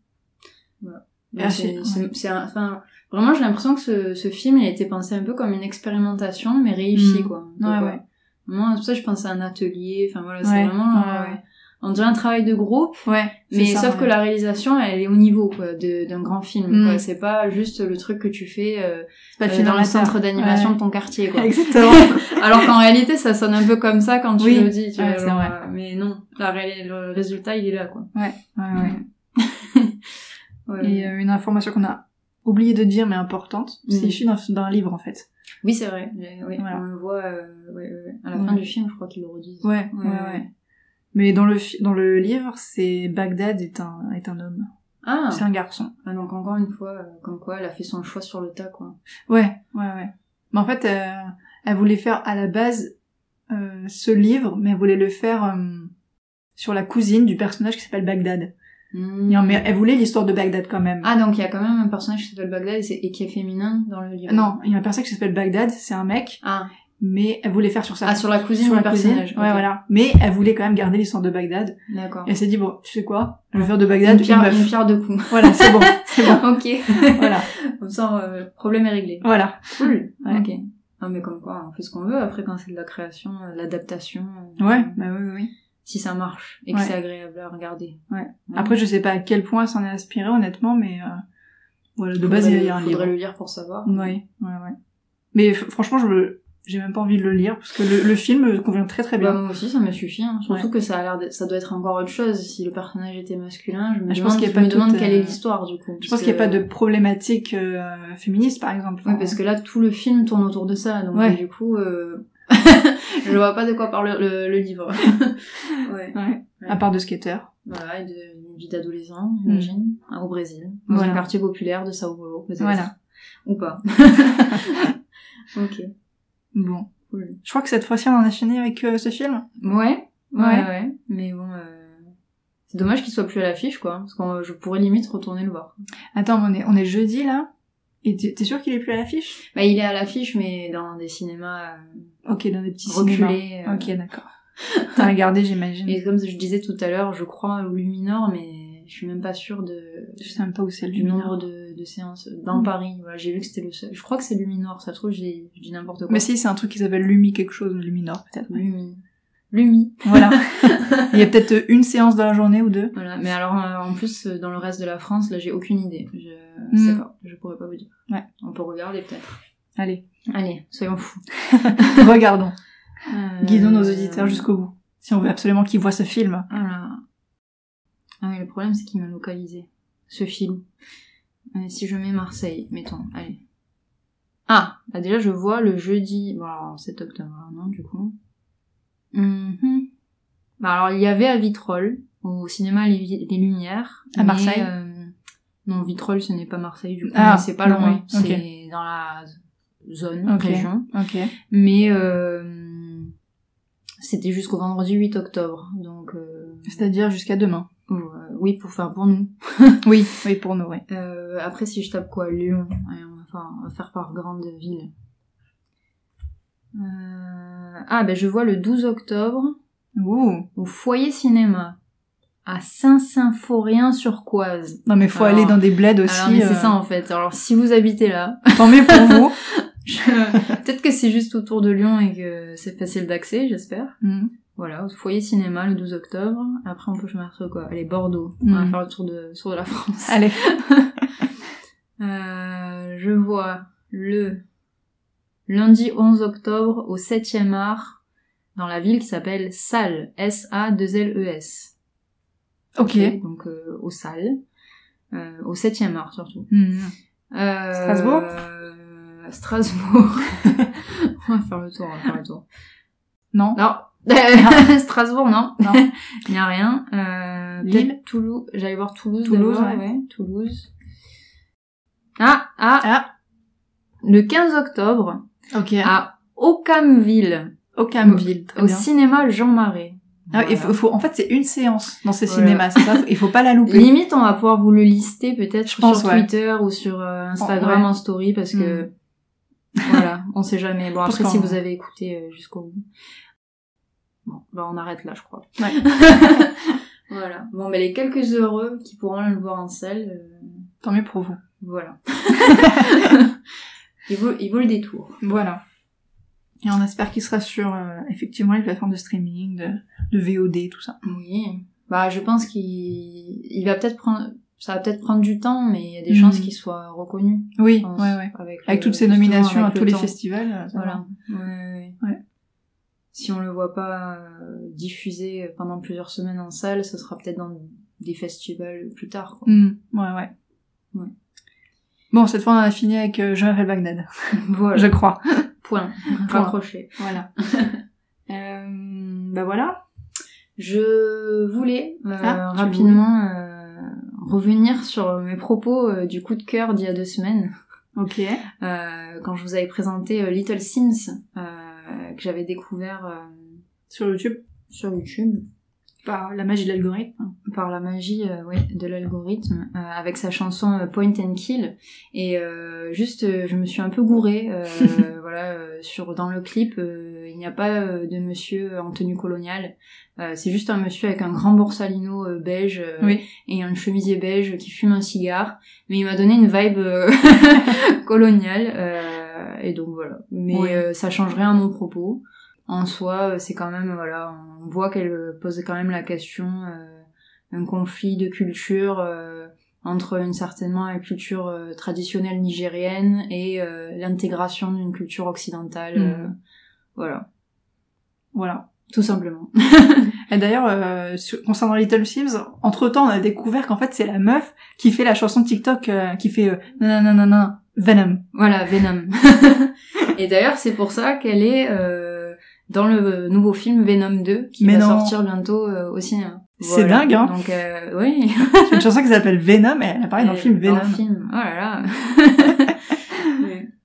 Voilà. C'est- un- enfin, vraiment j'ai l'impression que ce, ce film il a été pensé un peu comme une expérimentation mais réussie quoi. Donc, Ouais, ouais. Moi, c'est pour ça je pense à un atelier, enfin voilà, c'est vraiment, euh, on dirait un travail de groupe, Ouais. mais ça, sauf ouais. que la réalisation, elle est au niveau quoi, d'un grand film. Mm. C'est pas juste le truc que tu fais euh, pas euh, dans le centre d'animation Ouais. de ton quartier. Quoi. [LAUGHS] Exactement. [LAUGHS] Alors qu'en réalité, ça sonne un peu comme ça quand tu Oui. le dis. Tu Ouais, vois, vrai. euh, mais non, la le résultat, il est là. Quoi. ouais, ouais, ouais. [LAUGHS] Et une information qu'on a oublié de dire mais importante, c'est Mm. issu d'un livre en fait. Oui, c'est vrai. Oui, Voilà. On le voit euh, ouais, ouais, ouais. à la Ouais. fin du film, je crois qu'ils le redisent. Ouais, ouais, ouais. Mais dans le dans le livre, c'est Bagdad est un est un homme. Ah. C'est un garçon. ah, donc encore une fois, euh, comme quoi, elle a fait son choix sur le tas, quoi. Ouais, ouais, ouais. Mais en fait, euh, elle voulait faire à la base euh, ce livre, mais elle voulait le faire euh, sur la cousine du personnage qui s'appelle Bagdad. Hmm. Non, mais elle voulait l'histoire de Bagdad quand même. Ah, donc il y a quand même un personnage qui s'appelle Bagdad et, qui est féminin dans le livre. Non, il y a un personnage qui s'appelle Bagdad, c'est un mec, Ah, mais elle voulait faire sur sa ah sur la cousine sur cousine. personnage. Ouais, voilà. Mais elle voulait quand même garder l'histoire de Bagdad. D'accord. Et elle s'est dit bon, tu sais quoi, je vais faire de Bagdad Une une, pierre, meuf. une pierre de coups. [LAUGHS] Voilà, c'est bon, [LAUGHS] c'est bon. ok. [LAUGHS] Voilà, Comme ça, euh, le problème est réglé. voilà. Cool. Ouais. Ok. Non, mais comme quoi, on fait ce qu'on veut. Après, quand c'est de la création, euh, l'adaptation. euh, Ouais, bah oui, oui, oui. Si ça marche et que Ouais. c'est agréable à regarder. Ouais. Après, je sais pas à quel point s'en est inspiré, honnêtement, mais euh, voilà, de Faudrait- base, il y a un faudrait livre. le lire pour savoir. Oui, ouais, ouais. Mais franchement, je j'ai même pas envie de le lire parce que le, le film convient très très Bah, bien. moi aussi, ça me suffit. hein. Surtout Ouais. que ça a l'air, ça doit être encore autre chose. Si le personnage était masculin, je me Je demande, pense qu'il y a je pas me demande quelle est l'histoire du coup. je pense qu'il n'y a pas de problématique euh, féministe, par exemple. Oui, parce que là, tout le film tourne autour de ça. Donc, Ouais. du coup, euh... [LAUGHS] je vois pas de quoi parle le, le livre. ouais. [LAUGHS] Ouais. À part de skater. Voilà, et de- d'une vie d'adolescent, j'imagine, au Brésil. Dans Mm. Voilà. un quartier populaire de Sao Paulo, peut-être. Voilà. Ou pas. [LAUGHS] ok. Bon. Cool. Je crois que cette fois-ci, on en a fini avec euh, ce film. Ouais. Ouais, Ouais. ouais. Mais bon, euh... c'est dommage qu'il soit plus à l'affiche, quoi. Parce que je pourrais limite retourner le voir. Attends, on est, on est jeudi là Et t'es sûr qu'il est plus à l'affiche? Bah, il est à l'affiche, mais dans des cinémas euh, Ok, dans des petits cinémas. reculés. euh, Ok, d'accord. T'as regardé, j'imagine. Et comme je disais tout à l'heure, je crois au Luminor, mais je suis même pas sûre de, Je sais même pas où c'est le Luminor. nombre de, de séances dans Mm. Paris. Voilà, j'ai vu que c'était le seul. Je crois que c'est Luminor, ça se trouve, j'ai- dis n'importe quoi. Mais si, c'est un truc qui s'appelle Lumi quelque chose, Luminor peut-être. Lumi. Lumi. Voilà. [LAUGHS] Il y a peut-être une séance dans la journée ou deux. Voilà. Mais alors, euh, en plus, euh, dans le reste de la France, là, j'ai aucune idée. Je Mm. sais pas. Je pourrais pas vous dire. Ouais. On peut regarder peut-être. Allez, Allez, soyons fous. [LAUGHS] regardons. Euh, Guidons nos auditeurs jusqu'au bout. Si on veut absolument qu'ils voient ce film. Voilà. Ah oui, le problème, c'est qu'il m'a localisé. Ce film. Euh, si je mets Marseille, mettons, allez. Ah, bah déjà, je vois le jeudi, bon, alors, 7 octobre, alors non, du coup. Mhm. Bah, alors, il y avait à Vitrolles, au cinéma Les, Lumières. À mais, Marseille euh, Non, Vitrolles, ce n'est pas Marseille, du coup, Ah, c'est pas loin. C'est dans la zone, région. Mais, euh, c'était jusqu'au vendredi 8 octobre, donc... euh, C'est-à-dire jusqu'à demain. euh, oui, pour, enfin, pour nous. [LAUGHS] Oui, [LAUGHS] oui, pour nous, oui. Euh, après, si je tape quoi Lyon. On va faire, on va faire par grande ville. Euh, Ah, ben je vois le 12 octobre. Ouh. au foyer cinéma à Saint-Symphorien-sur-Coise. Non mais faut Alors- aller dans des bleds aussi. Alors mais c'est euh, ça en fait. Alors si vous habitez là, Tant mieux pour vous. [LAUGHS] je- peut-être que c'est juste autour de Lyon et que c'est facile d'accès, j'espère. Mhm. Voilà, au foyer cinéma le 12 octobre. Après on peut faire quoi? Allez Bordeaux. On va Mhm. faire le tour de tour de la France. Allez. [LAUGHS] Euh, je vois le lundi 11 octobre au 7e art dans la ville qui s'appelle Salles, S-A-2-L-E-S. Ok. E Donc euh, au Salles, euh, au 7e art surtout. Mhm. Euh, Strasbourg euh, Strasbourg. [LAUGHS] on va faire le tour, on va faire le tour. Non. Non. [LAUGHS] Strasbourg, non. Non. [LAUGHS] Il n'y a rien. Euh, Lille Toulouse. J'allais voir Toulouse. Toulouse, d'abord, ouais. Toulouse. Ah, ah, Ah. Le 15 octobre, Ok. à Occamville. Très au bien. cinéma Jean Marais. Ah, il Voilà. faut, faut- en fait, c'est une séance dans ces Voilà. cinémas, c'est ça Il faut pas la louper. Limite, on va pouvoir vous le lister peut-être pense, sur ouais. Twitter ou sur euh, Instagram Ouais. en story parce que [LAUGHS] voilà, on sait jamais. Bon après si vous avez écouté euh, jusqu'au bout. Bon, bah on arrête là, je crois. Ouais. [LAUGHS] voilà. Bon, mais les quelques heureux qui pourront le voir en salle, euh, Tant mieux pour vous. voilà. [LAUGHS] il vaut, il vaut le détour. Voilà. Et on espère qu'il sera sur, euh, effectivement, les plateformes de streaming, de, de VOD, tout ça. Oui. Bah, je pense qu'il il va peut-être prendre, ça va peut-être prendre du temps, mais il y a des Mhm. chances qu'il soit reconnu. Oui, pense, ouais, ouais. Avec, Avec le- toutes ces nominations à le tous les temps. festivals. euh, Voilà. Ouais, ouais, Ouais. Si on le voit pas euh, diffusé pendant plusieurs semaines en salle, ce sera peut-être dans des festivals plus tard. Quoi. Hmm, ouais, ouais. Ouais. Bon, cette fois, on a fini avec euh, Je m'appelle Bagdad. [LAUGHS] Voilà. Je crois. Point. Point. Raccroché. Voilà. [LAUGHS] euh, bah voilà. Je voulais euh, Ah, rapidement euh, revenir sur mes propos euh, du coup de cœur d'il y a deux semaines. Ok. Euh, quand je vous avais présenté Little Sims, que j'avais découvert Sur YouTube. sur YouTube. Par la magie de l'algorithme. par la magie euh, ouais, de l'algorithme euh, avec sa chanson euh, Point and Kill et euh, juste euh, je me suis un peu gourée euh, [LAUGHS] voilà sur dans le clip euh, il n'y a pas de monsieur en tenue coloniale Euh, c'est juste un monsieur avec un grand borsalino beige euh, Oui. et un chemisier beige qui fume un cigare mais il m'a donné une vibe euh, [LAUGHS] coloniale euh, et donc voilà mais Oui. euh, ça change rien à mon propos en soi, euh, c'est quand même, voilà, on voit qu'elle euh, pose quand même la question euh, d'un conflit de culture euh, entre une certainement une culture traditionnelle nigérienne et euh, l'intégration d'une culture occidentale. Mhm. voilà, Voilà. tout simplement. [LAUGHS] Et d'ailleurs, euh, concernant Little Sims, entre temps, on a découvert qu'en fait, c'est la meuf qui fait la chanson TikTok euh, qui fait euh, nanana Venom. Voilà, Venom. [LAUGHS] et d'ailleurs, c'est pour ça qu'elle est euh, dans le nouveau film Venom 2 qui Mais va non. sortir bientôt euh, au cinéma. C'est dingue, hein. Donc, euh, oui. C'est une chanson qui s'appelle Venom et elle apparaît dans le film Venom. Dans le film. Oh là là. [LAUGHS]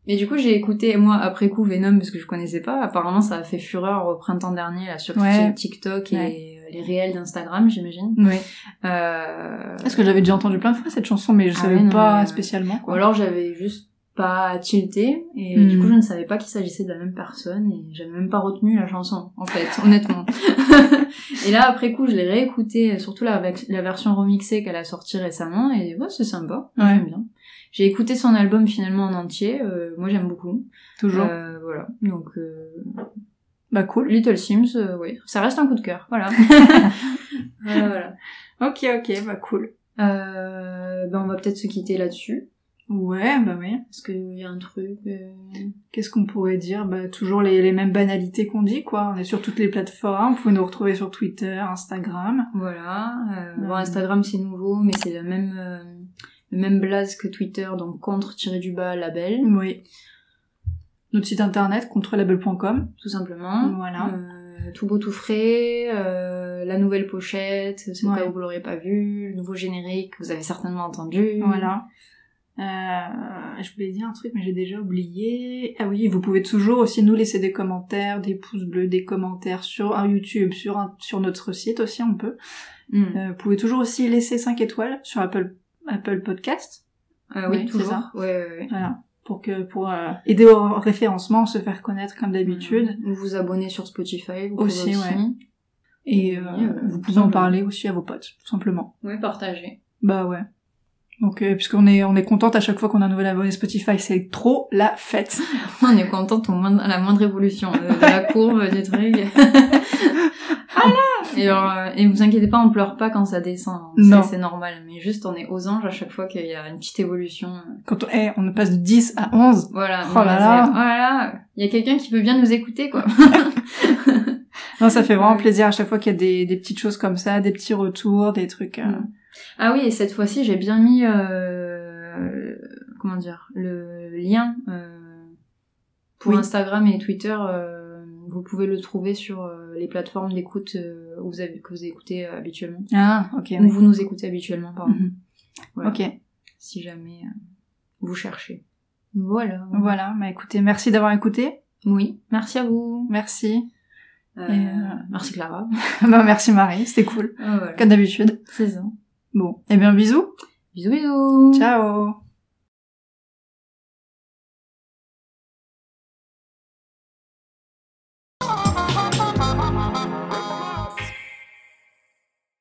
Et du coup, j'ai écouté, moi, après coup, Venom, parce que je connaissais pas. Apparemment, ça a fait fureur au printemps dernier, là, sur Ouais. TikTok et Ouais. les réels d'Instagram, j'imagine. Oui. Euh... Parce que j'avais déjà entendu plein de fois cette chanson, mais je Ah savais non, pas mais- spécialement. Ou alors, j'avais juste pas tilté, et Hmm. du coup, je ne savais pas qu'il s'agissait de la même personne, et j'avais même pas retenu la chanson, en fait, [LAUGHS] honnêtement. et là, après coup, je l'ai réécouté, surtout la, la version remixée qu'elle a sortie récemment, et ouais, c'est sympa, Ouais. j'aime bien. J'ai écouté son album finalement en entier, euh, moi j'aime beaucoup. Toujours. Euh, voilà, donc euh, Bah cool. Little Sims, euh, oui, ça reste un coup de cœur, voilà. voilà, [LAUGHS] voilà. Ok, ok, bah cool. Euh, ben on va peut-être se quitter là-dessus. Ouais, bah oui. Est-ce qu'il y a un truc euh, Qu'est-ce qu'on pourrait dire? Bah toujours les, les mêmes banalités qu'on dit, quoi. On est sur toutes les plateformes. Vous pouvez nous retrouver sur Twitter, Instagram. Voilà. Euh, bon. Instagram c'est nouveau, mais c'est la même euh, le même blaze que Twitter, donc contre tiré du bas label, Oui. Notre site internet, contrelabel.com. tout simplement. Voilà. Euh, tout beau tout frais, euh, la nouvelle pochette, c'est Ouais. cas où vous l'aurez pas vu, le nouveau générique, vous avez certainement entendu. Voilà. Euh, je voulais dire un truc, mais j'ai déjà oublié. Ah oui, vous pouvez toujours aussi nous laisser des commentaires, des pouces bleus, des commentaires sur un YouTube, sur, un, sur notre site aussi, on peut. Mm. Euh, vous pouvez toujours aussi laisser 5 étoiles sur Apple, Apple Podcast. Ah oui, toujours. ça. Ouais, ouais, ouais. Voilà. Pour que, pour euh, aider au référencement, se faire connaître comme d'habitude. Vous vous abonnez sur Spotify, vous Aussi, aussi. Et euh, euh, vous pouvez en parler aussi à vos potes, tout simplement. Oui, partagez. Bah ouais. Donc, euh, puisqu'on est, on est contente à chaque fois qu'on a un nouvel abonné Spotify, c'est trop la fête. [LAUGHS] On est contente au moindre, à la moindre évolution de la courbe, du truc. [LAUGHS] voilà et, alors, euh, et vous inquiétez pas, on pleure pas quand ça descend. hein. Non. C'est normal. Mais juste, on est aux anges à chaque fois qu'il y a une petite évolution. Quand on, eh, on passe de 10 à 11. Voilà. Oh là là. c'est- Oh là là. Il y a quelqu'un qui peut bien nous écouter, quoi. [LAUGHS] Non, ça fait vraiment plaisir à chaque fois qu'il y a des, des petites choses comme ça, des petits retours, des trucs. euh, Mm. Ah oui, et cette fois-ci, j'ai bien mis, euh, comment dire, le lien euh, pour Oui. Instagram et Twitter. euh, vous pouvez le trouver sur euh, les plateformes d'écoute euh, où vous avez, que vous écoutez euh, habituellement. Ah, ok. Où vous nous écoutez habituellement, pardon. Mhm. Voilà. Ok. Si jamais euh, vous cherchez. Voilà. Voilà. Bah écoutez, merci d'avoir écouté. Oui, merci à vous. Merci. Euh, euh, Merci Clara. [LAUGHS] bah merci Marie, c'était cool. Ah, voilà. Comme d'habitude. C'est ça. Bon. Eh bien, bisous. Bisous bisous. Ciao.